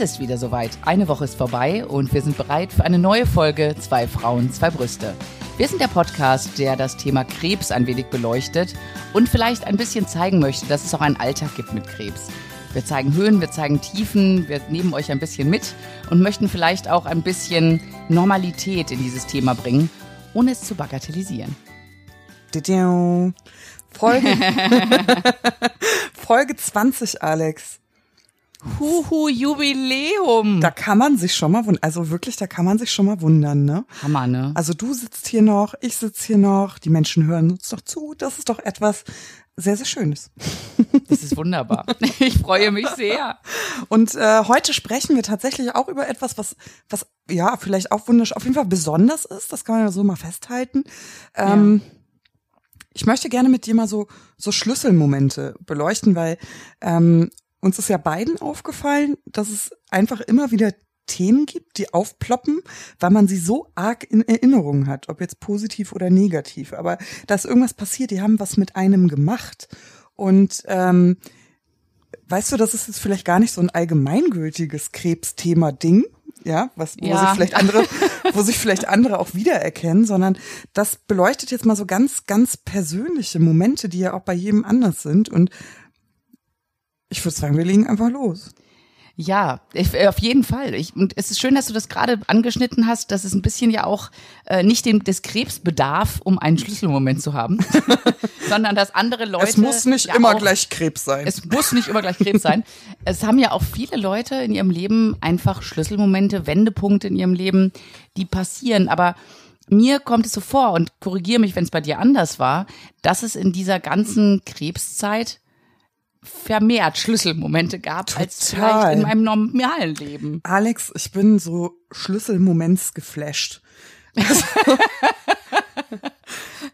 Es ist wieder soweit. Eine Woche ist vorbei und wir sind bereit für eine neue Folge Zwei Frauen, zwei Brüste. Wir sind der Podcast, der das Thema Krebs ein wenig beleuchtet und vielleicht ein bisschen zeigen möchte, dass es auch einen Alltag gibt mit Krebs. Wir zeigen Höhen, wir zeigen Tiefen, wir nehmen euch ein bisschen mit und möchten vielleicht auch ein bisschen Normalität in dieses Thema bringen, ohne es zu bagatellisieren. Folge, Folge 20, Alex. Huhu, Jubiläum. Da kann man sich schon mal wundern. Also wirklich, da kann man sich schon mal wundern, ne? Hammer, ne? Also du sitzt hier noch, ich sitze hier noch, die Menschen hören uns doch zu. Das ist doch etwas sehr, sehr Schönes. Das ist wunderbar. Ich freue mich sehr. Und äh, heute sprechen wir tatsächlich auch über etwas, was, was ja vielleicht auch wunderschön, auf jeden Fall besonders ist. Das kann man ja so mal festhalten. Ähm, ja. Ich möchte gerne mit dir mal so, so Schlüsselmomente beleuchten, weil ähm, uns ist ja beiden aufgefallen, dass es einfach immer wieder Themen gibt, die aufploppen, weil man sie so arg in Erinnerung hat, ob jetzt positiv oder negativ. Aber da ist irgendwas passiert, die haben was mit einem gemacht. Und ähm, weißt du, das ist jetzt vielleicht gar nicht so ein allgemeingültiges Krebsthema-Ding, ja, was wo ja. sich vielleicht andere, wo sich vielleicht andere auch wiedererkennen, sondern das beleuchtet jetzt mal so ganz, ganz persönliche Momente, die ja auch bei jedem anders sind. Und ich würde sagen, wir legen einfach los. Ja, ich, äh, auf jeden Fall. Ich, und es ist schön, dass du das gerade angeschnitten hast, dass es ein bisschen ja auch äh, nicht dem, des Krebs bedarf, um einen Schlüsselmoment zu haben, sondern dass andere Leute. Es muss nicht ja immer auch, gleich Krebs sein. Es muss nicht immer gleich Krebs sein. Es haben ja auch viele Leute in ihrem Leben einfach Schlüsselmomente, Wendepunkte in ihrem Leben, die passieren. Aber mir kommt es so vor und korrigiere mich, wenn es bei dir anders war, dass es in dieser ganzen Krebszeit vermehrt Schlüsselmomente gab Total. als vielleicht in meinem normalen Leben. Alex, ich bin so Schlüsselmoments geflasht.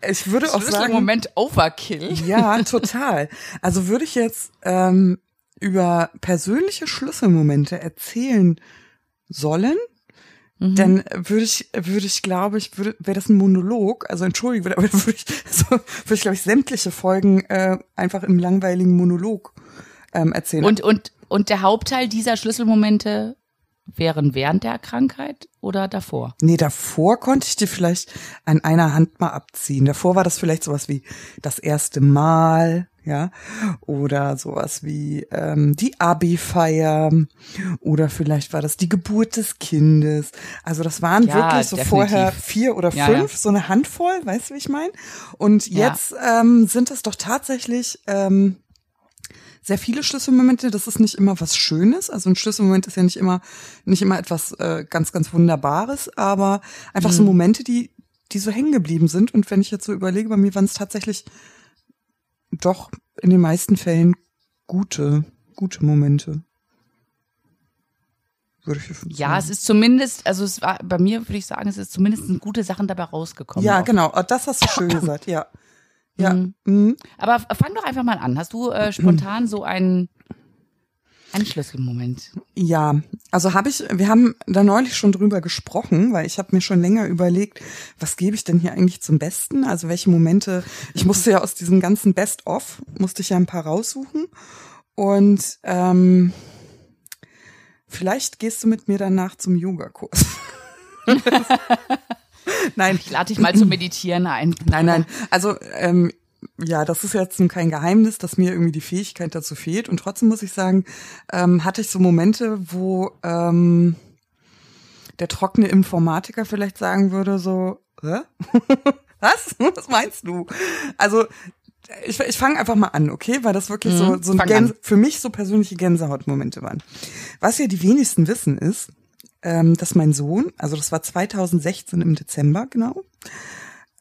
ich würde auch sagen. Schlüsselmoment Overkill. Ja, total. Also würde ich jetzt ähm, über persönliche Schlüsselmomente erzählen sollen, Mhm. Dann würde ich, würde ich, glaube ich, würde, wäre das ein Monolog, also entschuldige, aber würde ich, so, würde ich, glaube ich, sämtliche Folgen äh, einfach im langweiligen Monolog ähm, erzählen. Und, und, und der Hauptteil dieser Schlüsselmomente wären während der Krankheit oder davor? Nee, davor konnte ich dir vielleicht an einer Hand mal abziehen. Davor war das vielleicht sowas wie das erste Mal, ja, oder sowas wie ähm, die Abi-Feier oder vielleicht war das die Geburt des Kindes. Also das waren ja, wirklich so definitiv. vorher vier oder fünf, ja, ja. so eine Handvoll, weißt du, wie ich meine? Und jetzt ähm, sind es doch tatsächlich ähm, sehr viele Schlüsselmomente. Das ist nicht immer was Schönes. Also ein Schlüsselmoment ist ja nicht immer nicht immer etwas äh, ganz ganz Wunderbares, aber einfach mhm. so Momente, die die so hängen geblieben sind. Und wenn ich jetzt so überlege, bei mir waren es tatsächlich doch in den meisten Fällen gute, gute Momente. Würde ich ja, es ist zumindest, also es war bei mir würde ich sagen, es ist zumindest gute Sachen dabei rausgekommen. Ja, auch. genau, oh, das hast du schön gesagt, ja. Ja. Mhm. Mhm. Aber fang doch einfach mal an. Hast du äh, spontan so einen ein Schlüsselmoment. Ja, also habe ich, wir haben da neulich schon drüber gesprochen, weil ich habe mir schon länger überlegt, was gebe ich denn hier eigentlich zum Besten? Also welche Momente, ich musste ja aus diesem ganzen Best-of, musste ich ja ein paar raussuchen. Und ähm, vielleicht gehst du mit mir danach zum Yogakurs. nein. Ich lade dich mal zum Meditieren ein. Nein, nein. Also ähm, ja, das ist jetzt kein Geheimnis, dass mir irgendwie die Fähigkeit dazu fehlt. Und trotzdem muss ich sagen, ähm, hatte ich so Momente, wo ähm, der trockene Informatiker vielleicht sagen würde, so, Hä? was? Was meinst du? Also ich, ich fange einfach mal an, okay? Weil das wirklich mhm, so, so ein Gänse, für mich so persönliche Gänsehautmomente waren. Was ja die wenigsten wissen ist, ähm, dass mein Sohn, also das war 2016 im Dezember genau,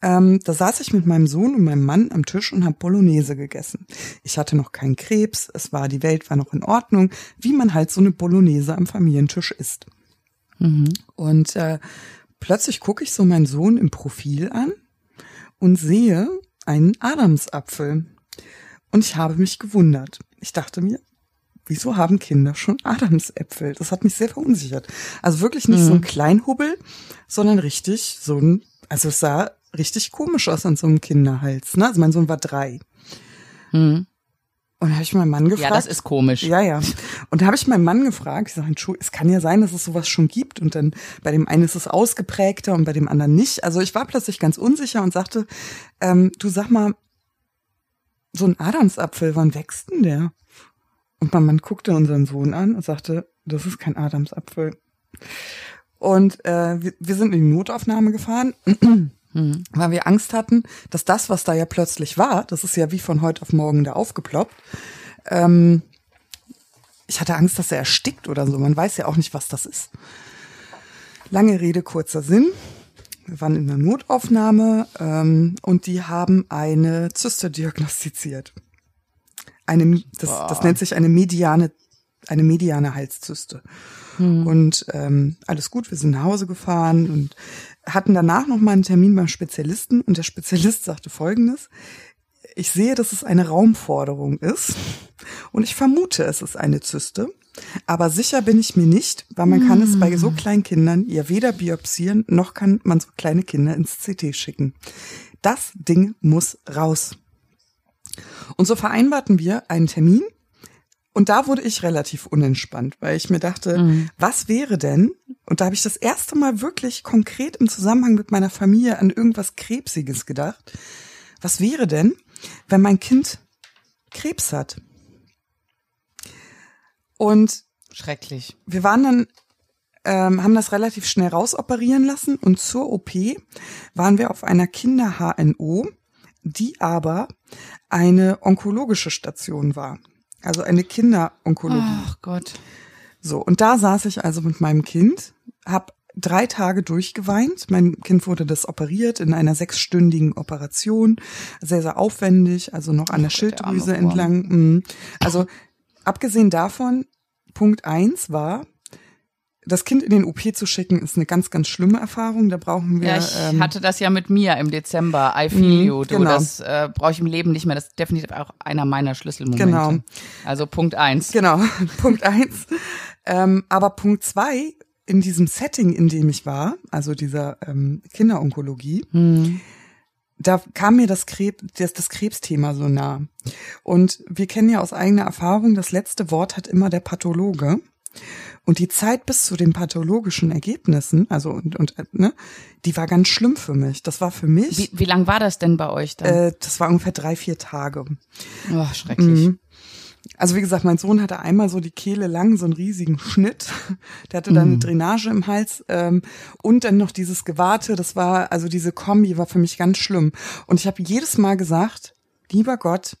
ähm, da saß ich mit meinem Sohn und meinem Mann am Tisch und habe Bolognese gegessen. Ich hatte noch keinen Krebs, es war, die Welt war noch in Ordnung, wie man halt so eine Bolognese am Familientisch isst. Mhm. Und äh, plötzlich gucke ich so meinen Sohn im Profil an und sehe einen Adamsapfel. Und ich habe mich gewundert. Ich dachte mir, wieso haben Kinder schon Adamsäpfel? Das hat mich sehr verunsichert. Also wirklich nicht mhm. so ein Kleinhubbel, sondern richtig so ein, also es sah richtig komisch aus an so einem Kinderhals. Ne? Also mein Sohn war drei. Mhm. Und da habe ich meinen Mann gefragt. Ja, das ist komisch. Ja, ja. Und da habe ich meinen Mann gefragt, ich sage, es kann ja sein, dass es sowas schon gibt. Und dann bei dem einen ist es ausgeprägter und bei dem anderen nicht. Also ich war plötzlich ganz unsicher und sagte, ähm, du sag mal, so ein Adamsapfel, wann wächst denn der? Und mein Mann guckte unseren Sohn an und sagte, das ist kein Adamsapfel. Und äh, wir, wir sind in die Notaufnahme gefahren, mhm. weil wir Angst hatten, dass das, was da ja plötzlich war, das ist ja wie von heute auf morgen da aufgeploppt, ähm, ich hatte Angst, dass er erstickt oder so. Man weiß ja auch nicht, was das ist. Lange Rede, kurzer Sinn. Wir waren in der Notaufnahme ähm, und die haben eine Zyste diagnostiziert. Eine, das, das nennt sich eine mediane, eine mediane Halszyste. Hm. Und ähm, alles gut, wir sind nach Hause gefahren und hatten danach noch mal einen Termin beim Spezialisten und der Spezialist sagte Folgendes. Ich sehe, dass es eine Raumforderung ist und ich vermute, es ist eine Zyste. Aber sicher bin ich mir nicht, weil man kann es bei so hm. kleinen Kindern ja weder biopsieren, noch kann man so kleine Kinder ins CT schicken. Das Ding muss raus. Und so vereinbarten wir einen Termin und da wurde ich relativ unentspannt, weil ich mir dachte, mhm. was wäre denn? Und da habe ich das erste Mal wirklich konkret im Zusammenhang mit meiner Familie an irgendwas Krebsiges gedacht. Was wäre denn, wenn mein Kind Krebs hat? Und schrecklich. Wir waren dann ähm, haben das relativ schnell rausoperieren lassen und zur OP waren wir auf einer Kinder-HNO, die aber eine onkologische Station war. Also eine Kinderonkologie. Ach Gott. So, und da saß ich also mit meinem Kind, hab drei Tage durchgeweint. Mein Kind wurde das operiert in einer sechsstündigen Operation. Sehr, sehr aufwendig, also noch an der Schilddrüse der entlang. Mhm. Also abgesehen davon, Punkt eins war, das Kind in den OP zu schicken, ist eine ganz, ganz schlimme Erfahrung. Da brauchen wir. Ja, ich ähm, hatte das ja mit mir im Dezember. I feel mhm, you. Du, genau. Das äh, brauche ich im Leben nicht mehr. Das ist definitiv auch einer meiner Schlüsselmomente. Genau. Also Punkt eins. Genau, Punkt eins. Ähm, aber Punkt zwei, in diesem Setting, in dem ich war, also dieser ähm, Kinderonkologie, mhm. da kam mir das, Krebs, das, das Krebsthema so nah. Und wir kennen ja aus eigener Erfahrung, das letzte Wort hat immer der Pathologe. Und die Zeit bis zu den pathologischen Ergebnissen, also und, und ne, die war ganz schlimm für mich. Das war für mich. Wie, wie lang war das denn bei euch dann? Äh, das war ungefähr drei, vier Tage. Oh, schrecklich. Mhm. Also wie gesagt, mein Sohn hatte einmal so die Kehle lang, so einen riesigen Schnitt. Der hatte dann eine mhm. Drainage im Hals ähm, und dann noch dieses Gewarte. Das war, also diese Kombi war für mich ganz schlimm. Und ich habe jedes Mal gesagt, lieber Gott,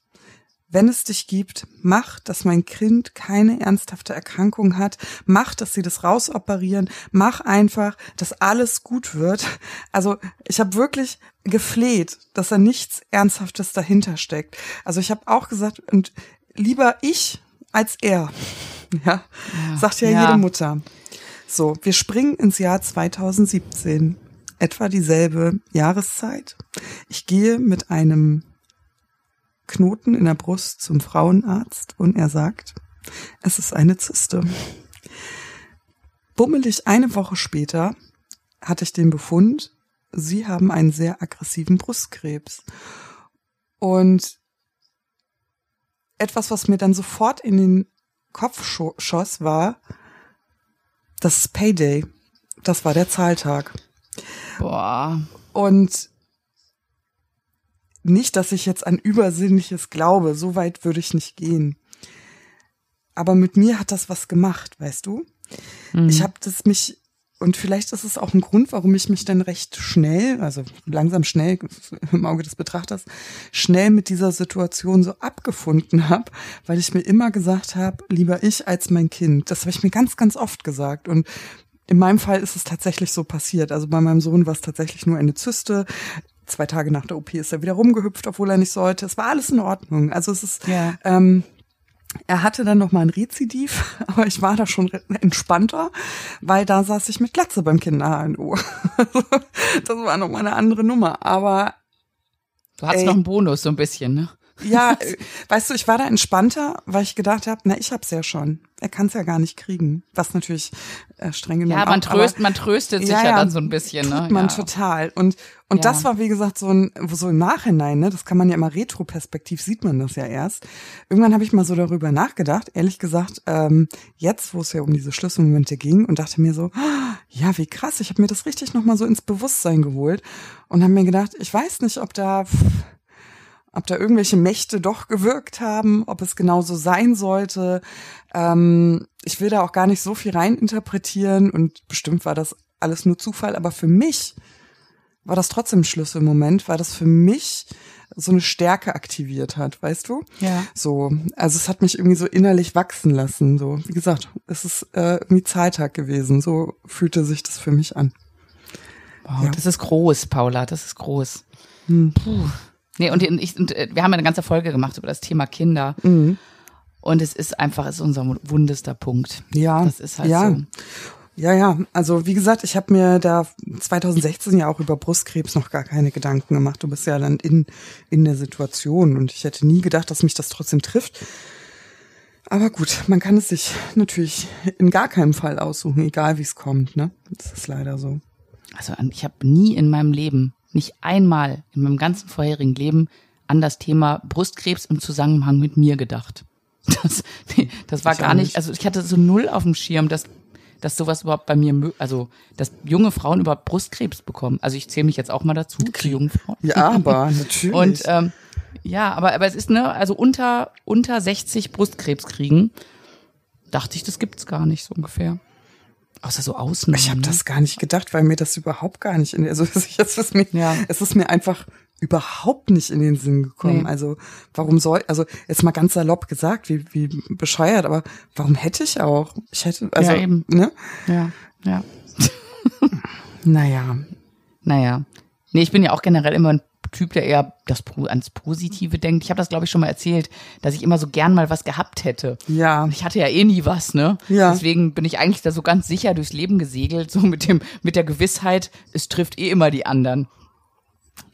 wenn es dich gibt, mach, dass mein Kind keine ernsthafte Erkrankung hat, mach, dass sie das rausoperieren, mach einfach, dass alles gut wird. Also ich habe wirklich gefleht, dass da nichts Ernsthaftes dahinter steckt. Also ich habe auch gesagt, und lieber ich als er. Ja, ja sagt ja, ja jede Mutter. So, wir springen ins Jahr 2017, etwa dieselbe Jahreszeit. Ich gehe mit einem Knoten in der Brust zum Frauenarzt und er sagt, es ist eine Zyste. Bummelig eine Woche später hatte ich den Befund, Sie haben einen sehr aggressiven Brustkrebs. Und etwas, was mir dann sofort in den Kopf schoss, war, das ist Payday. Das war der Zahltag. Boah. Und nicht, dass ich jetzt an Übersinnliches glaube, so weit würde ich nicht gehen. Aber mit mir hat das was gemacht, weißt du? Mhm. Ich habe das mich und vielleicht ist es auch ein Grund, warum ich mich dann recht schnell, also langsam schnell im Auge des Betrachters, schnell mit dieser Situation so abgefunden habe, weil ich mir immer gesagt habe, lieber ich als mein Kind. Das habe ich mir ganz, ganz oft gesagt. Und in meinem Fall ist es tatsächlich so passiert. Also bei meinem Sohn war es tatsächlich nur eine Zyste zwei Tage nach der OP ist er wieder rumgehüpft, obwohl er nicht sollte. Es war alles in Ordnung. Also es ist, ja. ähm, er hatte dann noch mal ein Rezidiv, aber ich war da schon entspannter, weil da saß ich mit Glatze beim Kinder-HNO. das war noch mal eine andere Nummer. Aber du hattest ey, noch einen Bonus so ein bisschen, ne? Ja, äh, weißt du, ich war da entspannter, weil ich gedacht habe, na, ich hab's ja schon. Er kann es ja gar nicht kriegen. Was natürlich äh, streng genommen Ja, man, auch, tröst, man tröstet sich ja, ja, dann so ein bisschen. Ne? Tut man ja. total. Und, und Ja. das war, wie gesagt, so ein, so im Nachhinein, ne, das kann man ja immer retroperspektiv sieht man das ja erst. Irgendwann habe ich mal so darüber nachgedacht, ehrlich gesagt, ähm, jetzt, wo es ja um diese Schlüsselmomente ging und dachte mir so, ah, ja, wie krass, ich habe mir das richtig nochmal so ins Bewusstsein geholt und habe mir gedacht, ich weiß nicht, ob da ob da irgendwelche Mächte doch gewirkt haben, ob es genauso sein sollte. Ähm, ich will da auch gar nicht so viel reininterpretieren und bestimmt war das alles nur Zufall, aber für mich war das trotzdem ein Schlüsselmoment, weil das für mich so eine Stärke aktiviert hat, weißt du? Ja. So, also es hat mich irgendwie so innerlich wachsen lassen. So, wie gesagt, es ist äh, irgendwie Zahltag gewesen. So fühlte sich das für mich an. Wow, Ja. Das ist groß, Paula, das ist groß. Hm. Puh. Nee, und, ich, und äh, wir haben eine ganze Folge gemacht über das Thema Kinder. Mhm. Und es ist einfach, es ist unser wundester Punkt. Ja, Das ist halt ja. so. Ja, ja, also wie gesagt, ich habe mir da 2016 ja auch über Brustkrebs noch gar keine Gedanken gemacht. Du bist ja dann in, in der Situation und ich hätte nie gedacht, dass mich das trotzdem trifft. Aber gut, man kann es sich natürlich in gar keinem Fall aussuchen, egal wie es kommt, ne? Das ist leider so. Also ich habe nie in meinem Leben, nicht einmal in meinem ganzen vorherigen Leben an das Thema Brustkrebs im Zusammenhang mit mir gedacht. Das, nee, das war Ich gar nicht, also ich hatte so null auf dem Schirm, dass, dass sowas überhaupt bei mir, also dass junge Frauen überhaupt Brustkrebs bekommen. Also ich zähle mich jetzt auch mal dazu, zu jungen Frauen. Ja, aber natürlich. Und ähm, ja, aber, aber es ist, ne, also unter, unter 60 Brustkrebs kriegen, dachte ich, das gibt's gar nicht so ungefähr. Außer so Ausnahmen. ich habe das gar nicht gedacht, weil mir das überhaupt gar nicht in also es ist mir Ja. es ist mir einfach überhaupt nicht in den Sinn gekommen. Nee. Also warum soll also jetzt mal ganz salopp gesagt, wie wie bescheuert, aber warum hätte ich auch? Ich hätte also Ja, eben. ne? Ja, ja. Naja, Naja. Nee, ich bin ja auch generell immer ein Typ, der eher das ans Positive denkt. Ich habe das, glaube ich, schon mal erzählt, dass ich immer so gern mal was gehabt hätte. ja. Ich hatte ja eh nie was, ne? Ja. Deswegen bin ich eigentlich da so ganz sicher durchs Leben gesegelt, so mit dem, mit der Gewissheit, es trifft eh immer die anderen.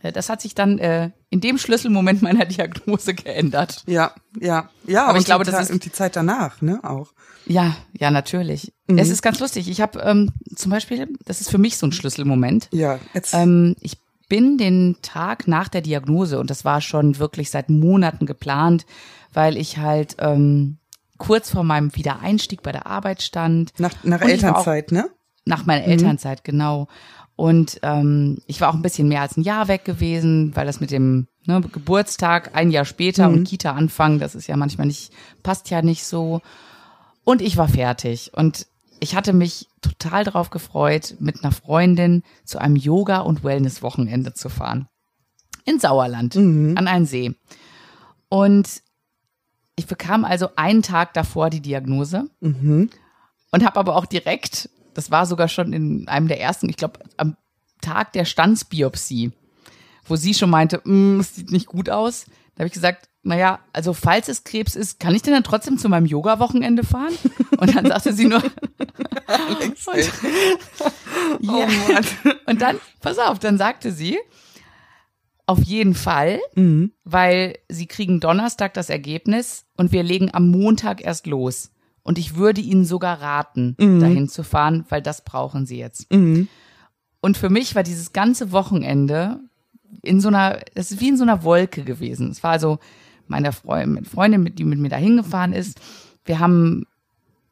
Äh, Das hat sich dann äh, in dem Schlüsselmoment meiner Diagnose geändert. Ja, ja, ja. Aber ich glaube, das ist- und die Zeit danach, ne, auch. Ja, ja, natürlich. Mhm. Es ist ganz lustig. Ich habe ähm, zum Beispiel, das ist für mich so ein Schlüsselmoment. Ja, jetzt. Ähm, ich bin den Tag nach der Diagnose, und das war schon wirklich seit Monaten geplant, weil ich halt ähm, kurz vor meinem Wiedereinstieg bei der Arbeit stand. nach nach war auch- Elternzeit, ne? Nach meiner Elternzeit, genau. Und ähm, ich war auch ein bisschen mehr als ein Jahr weg gewesen, weil das mit dem ne, Geburtstag ein Jahr später und Kita-Anfang, das ist ja manchmal nicht, passt ja nicht so. Und ich war fertig. Und ich hatte mich total darauf gefreut, mit einer Freundin zu einem Yoga- und Wellness-Wochenende zu fahren. In Sauerland, an einen See. Und ich bekam also einen Tag davor die Diagnose und habe aber auch direkt, das war sogar schon in einem der ersten, ich glaube am Tag der Stanzbiopsie, wo sie schon meinte, "Mm, es sieht nicht gut aus. Da habe ich gesagt, naja, also falls es Krebs ist, kann ich denn dann trotzdem zu meinem Yoga-Wochenende fahren? Und dann sagte sie nur, und. Oh und dann, pass auf, dann sagte sie, auf jeden Fall, weil sie kriegen Donnerstag das Ergebnis und wir legen am Montag erst los. Und ich würde ihnen sogar raten, dahin zu fahren, weil das brauchen sie jetzt. Und für mich war dieses ganze Wochenende in so einer, es ist wie in so einer Wolke gewesen. Es war also meine Freundin, die mit mir da hingefahren ist. Wir haben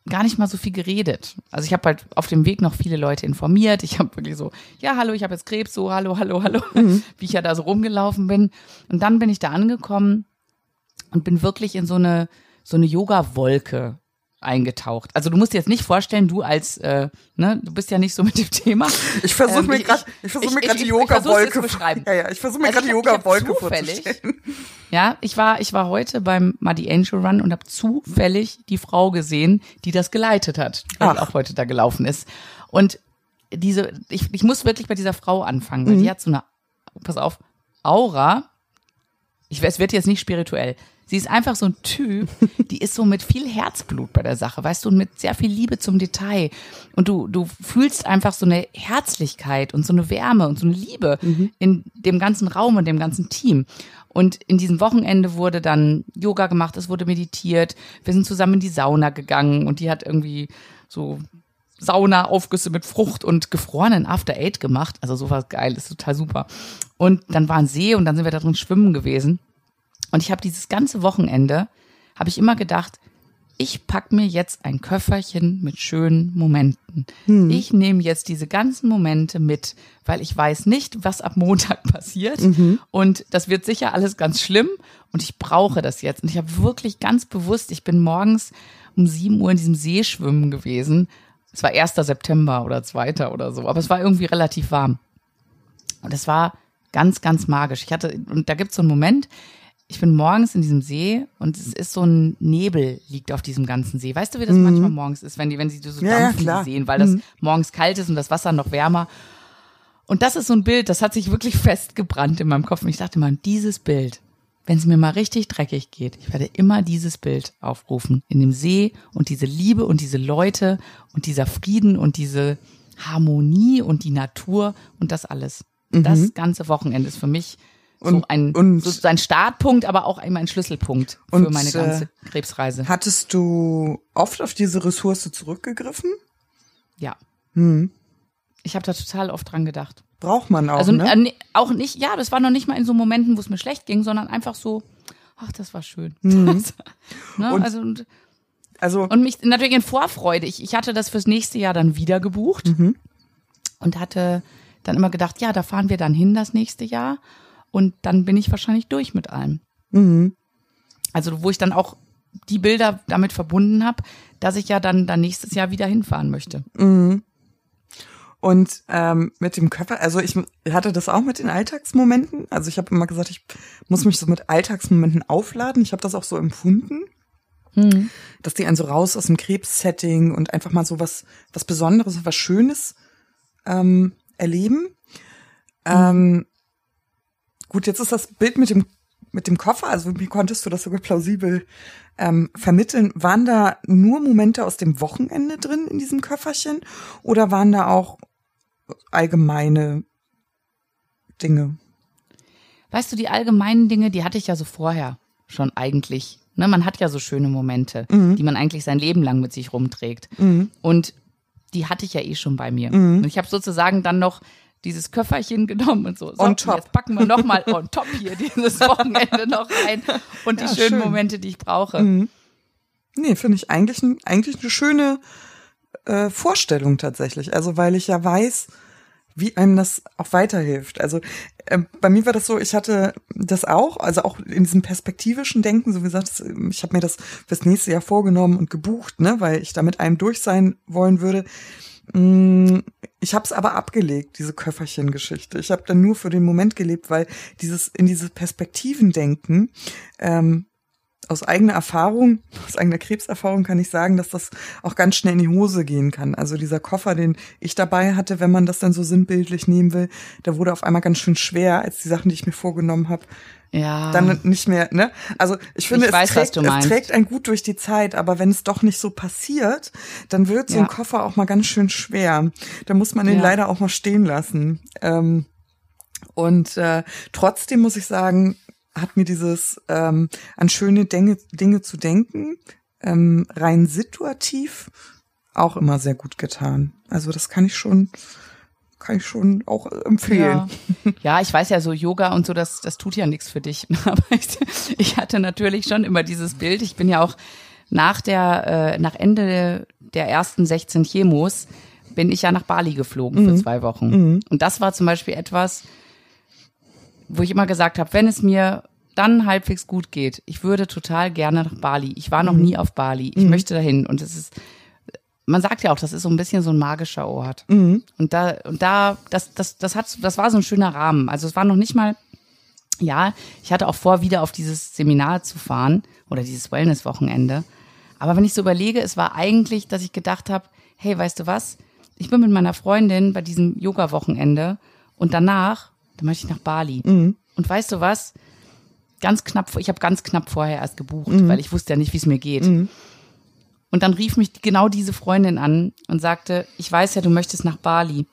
gar nicht mal so viel geredet. Also ich habe halt auf dem Weg noch viele Leute informiert. Ich habe wirklich so, ja, hallo, ich habe jetzt Krebs, so, hallo, hallo, hallo, wie ich ja da so rumgelaufen bin. Und dann bin ich da angekommen und bin wirklich in so eine, so eine Yoga-Wolke eingetaucht. Also du musst dir jetzt nicht vorstellen, du als, äh, ne, du bist ja nicht so mit dem Thema. Ich versuche Ähm, mir gerade, ich versuche ich- mir gerade die Yoga-Wolke zu beschreiben. Ja, ja, ich versuche mir Also gerade die Yoga-Wolke vorzustellen. Ja, ich war, ich war heute beim Muddy Angel Run und habe zufällig die Frau gesehen, die das geleitet hat, weil die auch heute da gelaufen ist. Und diese, ich, ich muss wirklich bei dieser Frau anfangen, weil die hat so eine, pass auf, Aura. Ich weiß, es wird jetzt nicht spirituell. Sie ist einfach so ein Typ, die ist so mit viel Herzblut bei der Sache, weißt du, und mit sehr viel Liebe zum Detail. Und du, du fühlst einfach so eine Herzlichkeit und so eine Wärme und so eine Liebe in dem ganzen Raum und dem ganzen Team. Und in diesem Wochenende wurde dann Yoga gemacht, es wurde meditiert, wir sind zusammen in die Sauna gegangen und die hat irgendwie so Sauna-Aufgüsse mit Frucht und gefrorenen After Eight gemacht. Also sowas geil, ist total super. Und dann war ein See und dann sind wir da drin schwimmen gewesen. Und ich habe dieses ganze Wochenende, habe ich immer gedacht, ich pack mir jetzt ein Köfferchen mit schönen Momenten. Hm. Ich nehme jetzt diese ganzen Momente mit, weil ich weiß nicht, was ab Montag passiert. Mhm. Und das wird sicher alles ganz schlimm. Und ich brauche das jetzt. Und ich habe wirklich ganz bewusst, ich bin morgens um sieben Uhr in diesem See schwimmen gewesen. Es war 1. September oder 2. oder so, aber es war irgendwie relativ warm. Und es war ganz, ganz magisch. Ich hatte, und da gibt es so einen Moment, ich bin morgens in diesem See und es ist so ein Nebel liegt auf diesem ganzen See. Weißt du, wie das mhm. manchmal morgens ist, wenn die, wenn sie so ja, dampfen, ja, sehen, weil das mhm. morgens kalt ist und das Wasser noch wärmer. Und das ist so ein Bild, das hat sich wirklich festgebrannt in meinem Kopf. Und ich dachte mal, dieses Bild, wenn es mir mal richtig dreckig geht, ich werde immer dieses Bild aufrufen in dem See und diese Liebe und diese Leute und dieser Frieden und diese Harmonie und die Natur und das alles. Mhm. Das ganze Wochenende ist für mich und, so ein, und, so ein Startpunkt, aber auch immer ein Schlüsselpunkt für und, meine ganze äh, Krebsreise. Hattest du oft auf diese Ressource zurückgegriffen? Ja. Hm. Ich habe da total oft dran gedacht. Braucht man auch, also, ne? Äh, auch nicht, ja, das war noch nicht mal in so Momenten, wo es mir schlecht ging, sondern einfach so, ach, das war schön. Mhm. ne? und, also, und, also, und mich natürlich in Vorfreude. Ich, ich hatte das fürs nächste Jahr dann wieder gebucht mhm. und hatte dann immer gedacht, ja, da fahren wir dann hin das nächste Jahr. Und dann bin ich wahrscheinlich durch mit allem. Mhm. Also wo ich dann auch die Bilder damit verbunden habe, dass ich ja dann, dann nächstes Jahr wieder hinfahren möchte. Mhm. Und ähm, mit dem Körper, also ich hatte das auch mit den Alltagsmomenten. Also ich habe immer gesagt, ich muss mich so mit Alltagsmomenten aufladen. Ich habe das auch so empfunden, mhm. dass die einen so raus aus dem Krebssetting und einfach mal so was, was Besonderes, was Schönes ähm, erleben. Mhm. Ähm, Gut, jetzt ist das Bild mit dem mit dem Koffer, also wie konntest du das sogar plausibel ähm, vermitteln? Waren da nur Momente aus dem Wochenende drin in diesem Köfferchen oder waren da auch allgemeine Dinge? Weißt du, die allgemeinen Dinge, die hatte ich ja so vorher schon eigentlich. Ne, man hat ja so schöne Momente, mhm. die man eigentlich sein Leben lang mit sich rumträgt. Mhm. Und die hatte ich ja eh schon bei mir. Mhm. Und ich habe sozusagen dann noch dieses Köfferchen genommen und so. so on top. Jetzt packen wir nochmal on top hier dieses Wochenende noch rein und die ja, schönen schön. Momente, die ich brauche. Mhm. Nee, finde ich eigentlich, eigentlich eine schöne äh, Vorstellung tatsächlich. Also weil ich ja weiß, wie einem das auch weiterhilft. Also äh, bei mir war das so, ich hatte das auch, also auch in diesem perspektivischen Denken, so wie gesagt, ich habe mir das fürs nächste Jahr vorgenommen und gebucht, ne, weil ich da mit einem durch sein wollen würde. Ich habe es aber abgelegt, diese Köfferchen-Geschichte. Ich habe dann nur für den Moment gelebt, weil dieses in diese Perspektiven denken ähm, aus eigener Erfahrung, aus eigener Krebserfahrung kann ich sagen, dass das auch ganz schnell in die Hose gehen kann. Also dieser Koffer, den ich dabei hatte, wenn man das dann so sinnbildlich nehmen will, der wurde auf einmal ganz schön schwer als die Sachen, die ich mir vorgenommen habe ja. dann nicht mehr, ne? Also ich finde, ich es, weiß, trägt, es trägt ein gut durch die Zeit, aber wenn es doch nicht so passiert, dann wird so ja. ein Koffer auch mal ganz schön schwer. Da muss man den ja. leider auch mal stehen lassen. Ähm, und äh, trotzdem muss ich sagen, hat mir dieses ähm, an schöne Dinge, Dinge zu denken, ähm, rein situativ auch immer sehr gut getan. Also das kann ich schon kann ich schon auch empfehlen. Ja. ja, ich weiß ja so Yoga und so, das, das tut ja nichts für dich. Aber ich, ich hatte natürlich schon immer dieses Bild. Ich bin ja auch nach der, äh, nach Ende der ersten 16 Chemos bin ich ja nach Bali geflogen mhm. für zwei Wochen. Mhm. Und das war zum Beispiel etwas, wo ich immer gesagt habe, wenn es mir dann halbwegs gut geht, ich würde total gerne nach Bali. Ich war noch mhm. nie auf Bali. Ich mhm. möchte dahin. Und es ist man sagt ja auch, das ist so ein bisschen so ein magischer Ort. Mhm. Und da, und da, das, das, das hat, das war so ein schöner Rahmen. Also es war noch nicht mal, ja, ich hatte auch vor, wieder auf dieses Seminar zu fahren oder dieses Wellness-Wochenende. Aber wenn ich so überlege, es war eigentlich, dass ich gedacht habe, hey, weißt du was? Ich bin mit meiner Freundin bei diesem Yoga-Wochenende und danach, dann möchte ich nach Bali. Mhm. Und weißt du was? Ganz knapp, ich habe ganz knapp vorher erst gebucht, mhm. weil ich wusste ja nicht, wie es mir geht. Mhm. Und dann rief mich genau diese Freundin an und sagte, ich weiß ja, du möchtest nach Bali.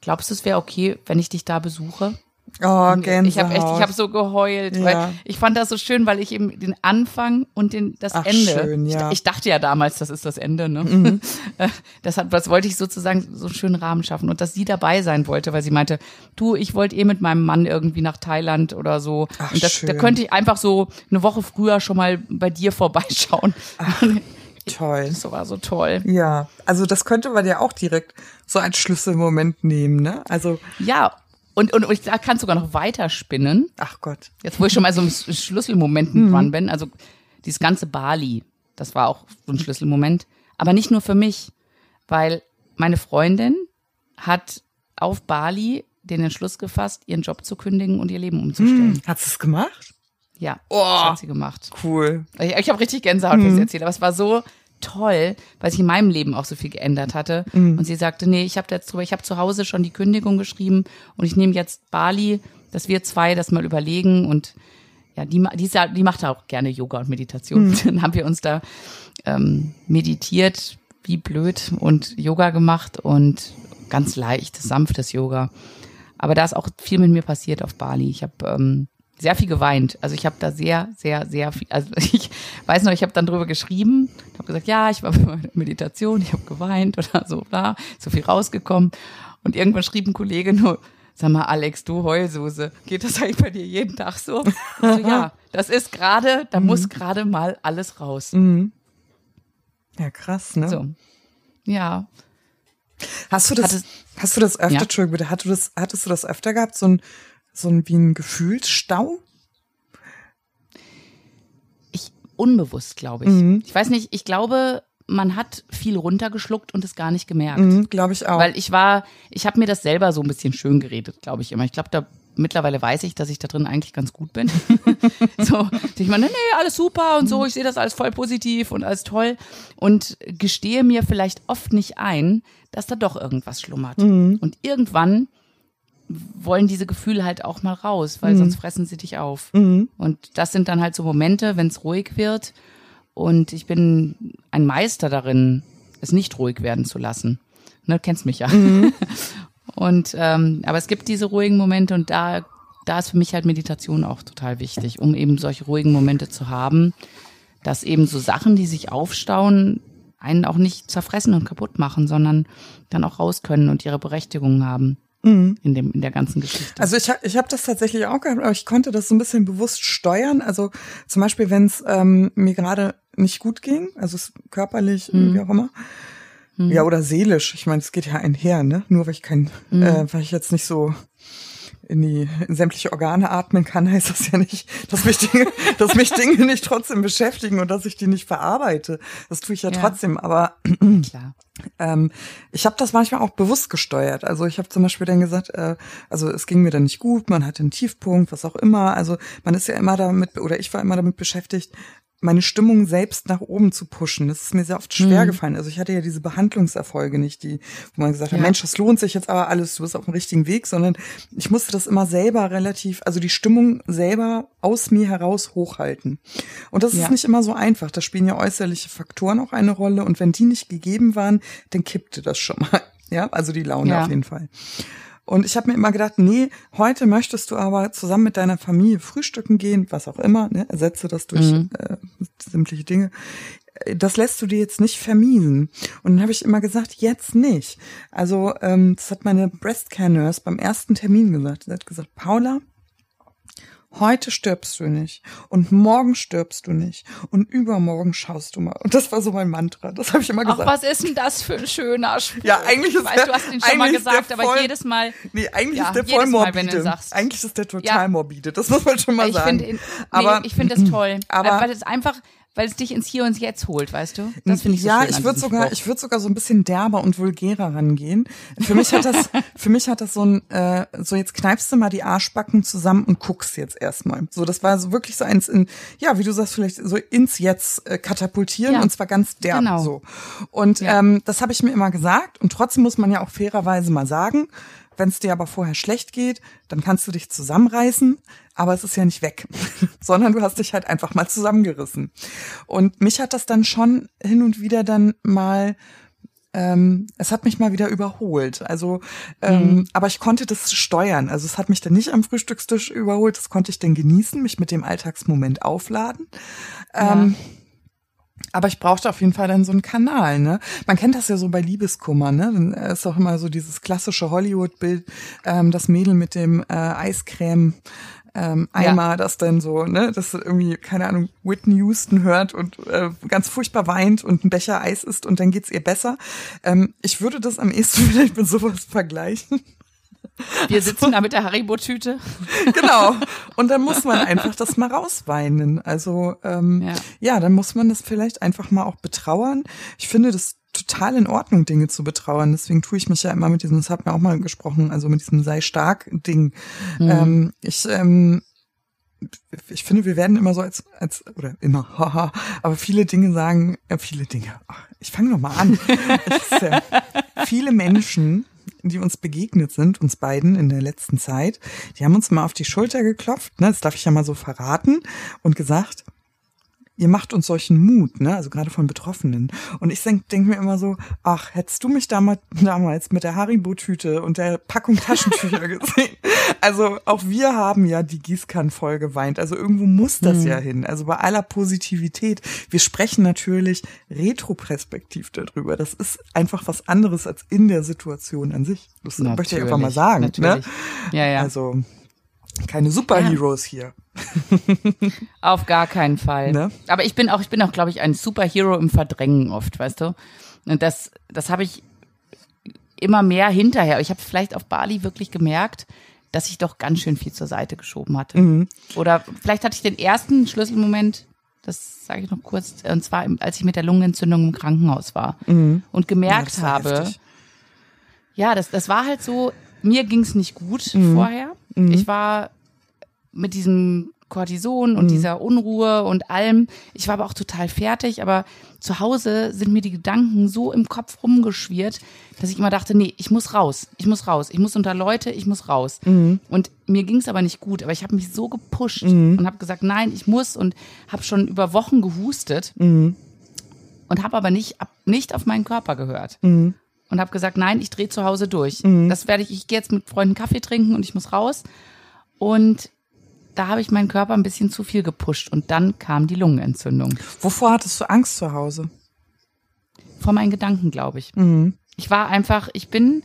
Glaubst du, es wäre okay, wenn ich dich da besuche? Oh, Gänsehaut. Ich habe echt, ich habe so geheult, ja. weil ich fand das so schön, weil ich eben den Anfang und den das Ach, Ende. Schön, ja. ich, ich, dachte ja damals, das ist das Ende. Ne? Mhm. Das hat, was wollte ich sozusagen so einen schönen Rahmen schaffen und dass sie dabei sein wollte, weil sie meinte, du, ich wollte eh mit meinem Mann irgendwie nach Thailand oder so. Ach, und das, schön. da könnte ich einfach so eine Woche früher schon mal bei dir vorbeischauen. Ach. Toll. Das war so toll. Ja, also das könnte man ja auch direkt so als Schlüsselmoment nehmen, ne? Also ja, und, und, und ich kann sogar noch weiter spinnen. Ach Gott. Jetzt, wo ich schon mal so im Schlüsselmomenten mhm. dran bin, also dieses ganze Bali, das war auch so ein Schlüsselmoment. Aber nicht nur für mich, weil meine Freundin hat auf Bali den Entschluss gefasst, ihren Job zu kündigen und ihr Leben umzustellen. Hm, hat sie es gemacht? Ja, oh, das hat sie gemacht. Cool. Ich, ich habe richtig Gänsehaut, mhm. wenn sie erzählt, aber es war so toll, weil sich in meinem Leben auch so viel geändert hatte. Mhm. Und sie sagte, nee, ich habe jetzt drüber, ich habe zu Hause schon die Kündigung geschrieben und ich nehme jetzt Bali, dass wir zwei das mal überlegen und ja, die, die, die macht auch gerne Yoga und Meditation. Mhm. Dann haben wir uns da ähm, meditiert, wie blöd, und Yoga gemacht und ganz leicht, sanftes Yoga. Aber da ist auch viel mit mir passiert auf Bali. Ich habe ähm, sehr viel geweint. Also ich habe da sehr, sehr, sehr viel. Also ich weiß noch, ich habe dann drüber geschrieben, habe gesagt, ja, ich war bei meiner Meditation, ich habe geweint oder so, da so viel rausgekommen. Und irgendwann schrieb ein Kollege nur, sag mal, Alex, du Heulsuse, geht das eigentlich bei dir jeden Tag so? so ja, das ist gerade, da mhm. muss gerade mal alles raus. Mhm. Ja, krass, ne? So. Ja. Hast du das, Hattest, hast du das öfter, ja. Entschuldigung, bitte, hattest du das, hattest du das öfter gehabt, so ein so ein, wie ein Gefühlsstau? Ich, unbewusst, glaube ich. Mhm. Ich weiß nicht, ich glaube, man hat viel runtergeschluckt und es gar nicht gemerkt. Mhm, glaube ich auch. Weil ich war, ich habe mir das selber so ein bisschen schön geredet, glaube ich immer. Ich glaube, da mittlerweile weiß ich, dass ich da drin eigentlich ganz gut bin. so, ich meine, nee, alles super und so, ich sehe das alles voll positiv und alles toll und gestehe mir vielleicht oft nicht ein, dass da doch irgendwas schlummert. Mhm. Und irgendwann wollen diese Gefühle halt auch mal raus, weil mhm. sonst fressen sie dich auf. Mhm. Und das sind dann halt so Momente, wenn es ruhig wird. Und ich bin ein Meister darin, es nicht ruhig werden zu lassen. Ne, kennst mich ja. Mhm. Und ähm, aber es gibt diese ruhigen Momente und da da ist für mich halt Meditation auch total wichtig, um eben solche ruhigen Momente zu haben, dass eben so Sachen, die sich aufstauen, einen auch nicht zerfressen und kaputt machen, sondern dann auch raus können und ihre Berechtigung haben. Mhm. In, dem, in der ganzen Geschichte. Also ich, ich habe das tatsächlich auch gehabt, aber ich konnte das so ein bisschen bewusst steuern. Also zum Beispiel, wenn es ähm, mir gerade nicht gut ging, also körperlich, mhm. wie auch immer, mhm. ja, oder seelisch. Ich meine, es geht ja einher, ne? Nur weil ich kein, mhm. äh, weil ich jetzt nicht so in die in sämtliche Organe atmen kann, heißt das ja nicht, dass mich Dinge, dass mich Dinge nicht trotzdem beschäftigen und dass ich die nicht verarbeite. Das tue ich ja, ja. trotzdem, aber Klar. Ähm, ich habe das manchmal auch bewusst gesteuert. Also ich habe zum Beispiel dann gesagt, äh, also es ging mir dann nicht gut, man hatte einen Tiefpunkt, was auch immer. Also man ist ja immer damit, oder ich war immer damit beschäftigt, meine Stimmung selbst nach oben zu pushen. Das ist mir sehr oft schwer mhm. gefallen. Also ich hatte ja diese Behandlungserfolge nicht, die, wo man gesagt hat, Mensch, das lohnt sich jetzt aber alles, du bist auf dem richtigen Weg, sondern ich musste das immer selber relativ, also die Stimmung selber aus mir heraus hochhalten. Und das ja. ist nicht immer so einfach. Da spielen ja äußerliche Faktoren auch eine Rolle. Und wenn die nicht gegeben waren, dann kippte das schon mal. Ja, also die Laune ja. auf jeden Fall. Und ich habe mir immer gedacht, nee, heute möchtest du aber zusammen mit deiner Familie frühstücken gehen, was auch immer, ne? ersetze das durch mhm. äh, sämtliche Dinge. Das lässt du dir jetzt nicht vermiesen. Und dann habe ich immer gesagt, jetzt nicht. Also ähm, das hat meine Breast Care Nurse beim ersten Termin gesagt. Sie hat gesagt, Paula, heute stirbst du nicht und morgen stirbst du nicht und übermorgen schaust du mal. Und das war so mein Mantra. Das habe ich immer gesagt. Ach, was ist denn das für ein schöner Spruch? Ja, eigentlich ist ich weiß, der, du hast ihn schon mal gesagt, aber voll, jedes Mal. Nee, eigentlich ja, ist der voll morbide. Mal, eigentlich ist der total ja. morbide. Das muss man schon mal ich sagen. Find, nee, aber ich finde das toll, aber weil es einfach weil es dich ins Hier und Jetzt holt, weißt du? Das finde ich so Ja, ich würde sogar, Spruch. ich würde sogar so ein bisschen derber und vulgärer rangehen. Für mich hat das, für mich hat das so ein, äh, so jetzt kneifst du mal die Arschbacken zusammen und guckst jetzt erstmal. So, das war so wirklich so eins in, ja, wie du sagst, vielleicht so ins Jetzt äh, katapultieren ja, und zwar ganz derb genau. so. Und ja. ähm, das habe ich mir immer gesagt und trotzdem muss man ja auch fairerweise mal sagen, wenn es dir aber vorher schlecht geht, dann kannst du dich zusammenreißen, aber es ist ja nicht weg, sondern du hast dich halt einfach mal zusammengerissen. Und mich hat das dann schon hin und wieder dann mal ähm, es hat mich mal wieder überholt. Also, ähm, mhm. aber ich konnte das steuern. Also es hat mich dann nicht am Frühstückstisch überholt. Das konnte ich dann genießen, mich mit dem Alltagsmoment aufladen. Ja. Aber ich brauchte auf jeden Fall dann so einen Kanal, ne? Man kennt das ja so bei Liebeskummer, ne? Dann ist auch immer so dieses klassische Hollywood-Bild, ähm, das Mädel mit dem äh, Eiscreme ähm, Eimer, ja. das dann so, ne, das irgendwie, keine Ahnung, Whitney Houston hört und äh, ganz furchtbar weint und ein Becher Eis isst und dann geht's ihr besser. Ähm, ich würde das am ehesten vielleicht mit sowas vergleichen. Wir sitzen also, da mit der Haribo-Tüte. Genau. Und dann muss man einfach das mal rausweinen. Also ähm, ja. ja, dann muss man das vielleicht einfach mal auch betrauern. Ich finde das total in Ordnung, Dinge zu betrauern. Deswegen tue ich mich ja immer mit diesem, das hat mir auch mal gesprochen, also mit diesem sei stark Ding. Mhm. Ähm, ich ähm, ich finde, wir werden immer so als, als oder immer, haha, aber viele Dinge sagen, äh, viele Dinge. Ach, ich fange noch mal an. äh, viele Menschen die uns begegnet sind, uns beiden in der letzten Zeit, die haben uns mal auf die Schulter geklopft, ne, das darf ich ja mal so verraten, und gesagt, ihr macht uns solchen Mut, ne? Also gerade von Betroffenen. Und ich denke denk mir immer so, ach, hättest du mich damals, damals mit der Haribo-Tüte und der Packung Taschentücher gesehen? Also auch wir haben ja die Gießkannen voll geweint. Also irgendwo muss das mhm. ja hin. Also bei aller Positivität. Wir sprechen natürlich retroperspektiv darüber. Das ist einfach was anderes als in der Situation an sich. Das natürlich, möchte ich einfach mal sagen. Natürlich. Ne? Ja, ja. Also keine Superheroes ja. hier. Auf gar keinen Fall. Ne? Aber ich bin auch, ich bin auch, glaube ich, ein Superhero im Verdrängen oft, weißt du? Und das, das habe ich immer mehr hinterher. Ich habe vielleicht auf Bali wirklich gemerkt, dass ich doch ganz schön viel zur Seite geschoben hatte. Mhm. Oder vielleicht hatte ich den ersten Schlüsselmoment, das sage ich noch kurz, und zwar als ich mit der Lungenentzündung im Krankenhaus war mhm. und gemerkt ja, habe, heftig. ja, das, das war halt so, mir ging es nicht gut mhm. vorher. Mhm. Ich war mit diesem Cortison und mhm. dieser Unruhe und allem. Ich war aber auch total fertig, aber zu Hause sind mir die Gedanken so im Kopf rumgeschwirrt, dass ich immer dachte, nee, ich muss raus, ich muss raus, ich muss unter Leute, ich muss raus. Mhm. Und mir ging es aber nicht gut, aber ich habe mich so gepusht mhm. und habe gesagt, nein, ich muss und habe schon über Wochen gehustet mhm. und habe aber nicht, nicht auf meinen Körper gehört. Und habe gesagt, nein, ich drehe zu Hause durch. Mhm. Das werde ich, ich gehe jetzt mit Freunden Kaffee trinken und ich muss raus. Und da habe ich meinen Körper ein bisschen zu viel gepusht und dann kam die Lungenentzündung. Wovor hattest du Angst zu Hause? Vor meinen Gedanken, glaube ich. Mhm. Ich war einfach, ich bin,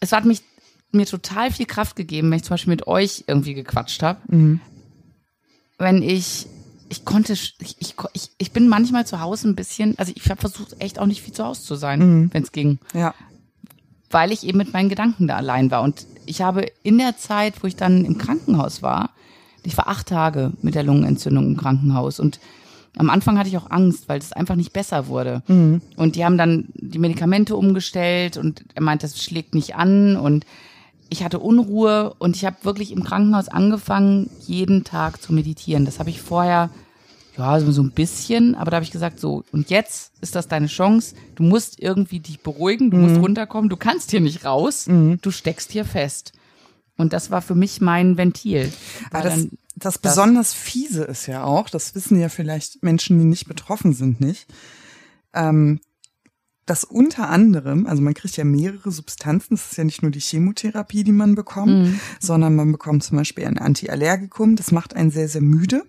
es hat mich mir total viel Kraft gegeben, wenn ich zum Beispiel mit euch irgendwie gequatscht habe. Mhm. Wenn ich, ich konnte, ich, ich, ich bin manchmal zu Hause ein bisschen, also ich habe versucht, echt auch nicht viel zu Hause zu sein, mhm. wenn es ging. Ja. Weil ich eben mit meinen Gedanken da allein war. Und ich habe in der Zeit, wo ich dann im Krankenhaus war, ich war acht Tage mit der Lungenentzündung im Krankenhaus und am Anfang hatte ich auch Angst, weil es einfach nicht besser wurde. Mhm. Und die haben dann die Medikamente umgestellt und er meint, das schlägt nicht an und ich hatte Unruhe und ich habe wirklich im Krankenhaus angefangen, jeden Tag zu meditieren. Das habe ich vorher ja, so ein bisschen, aber da habe ich gesagt, so, und jetzt ist das deine Chance. Du musst irgendwie dich beruhigen, du mhm. musst runterkommen, du kannst hier nicht raus, mhm. du steckst hier fest. Und das war für mich mein Ventil. Aber das, das besonders fiese ist ja auch, das wissen ja vielleicht Menschen, die nicht betroffen sind, nicht. Ähm, dass unter anderem, also man kriegt ja mehrere Substanzen, das ist ja nicht nur die Chemotherapie, die man bekommt, mhm. sondern man bekommt zum Beispiel ein Antiallergikum, das macht einen sehr, sehr müde.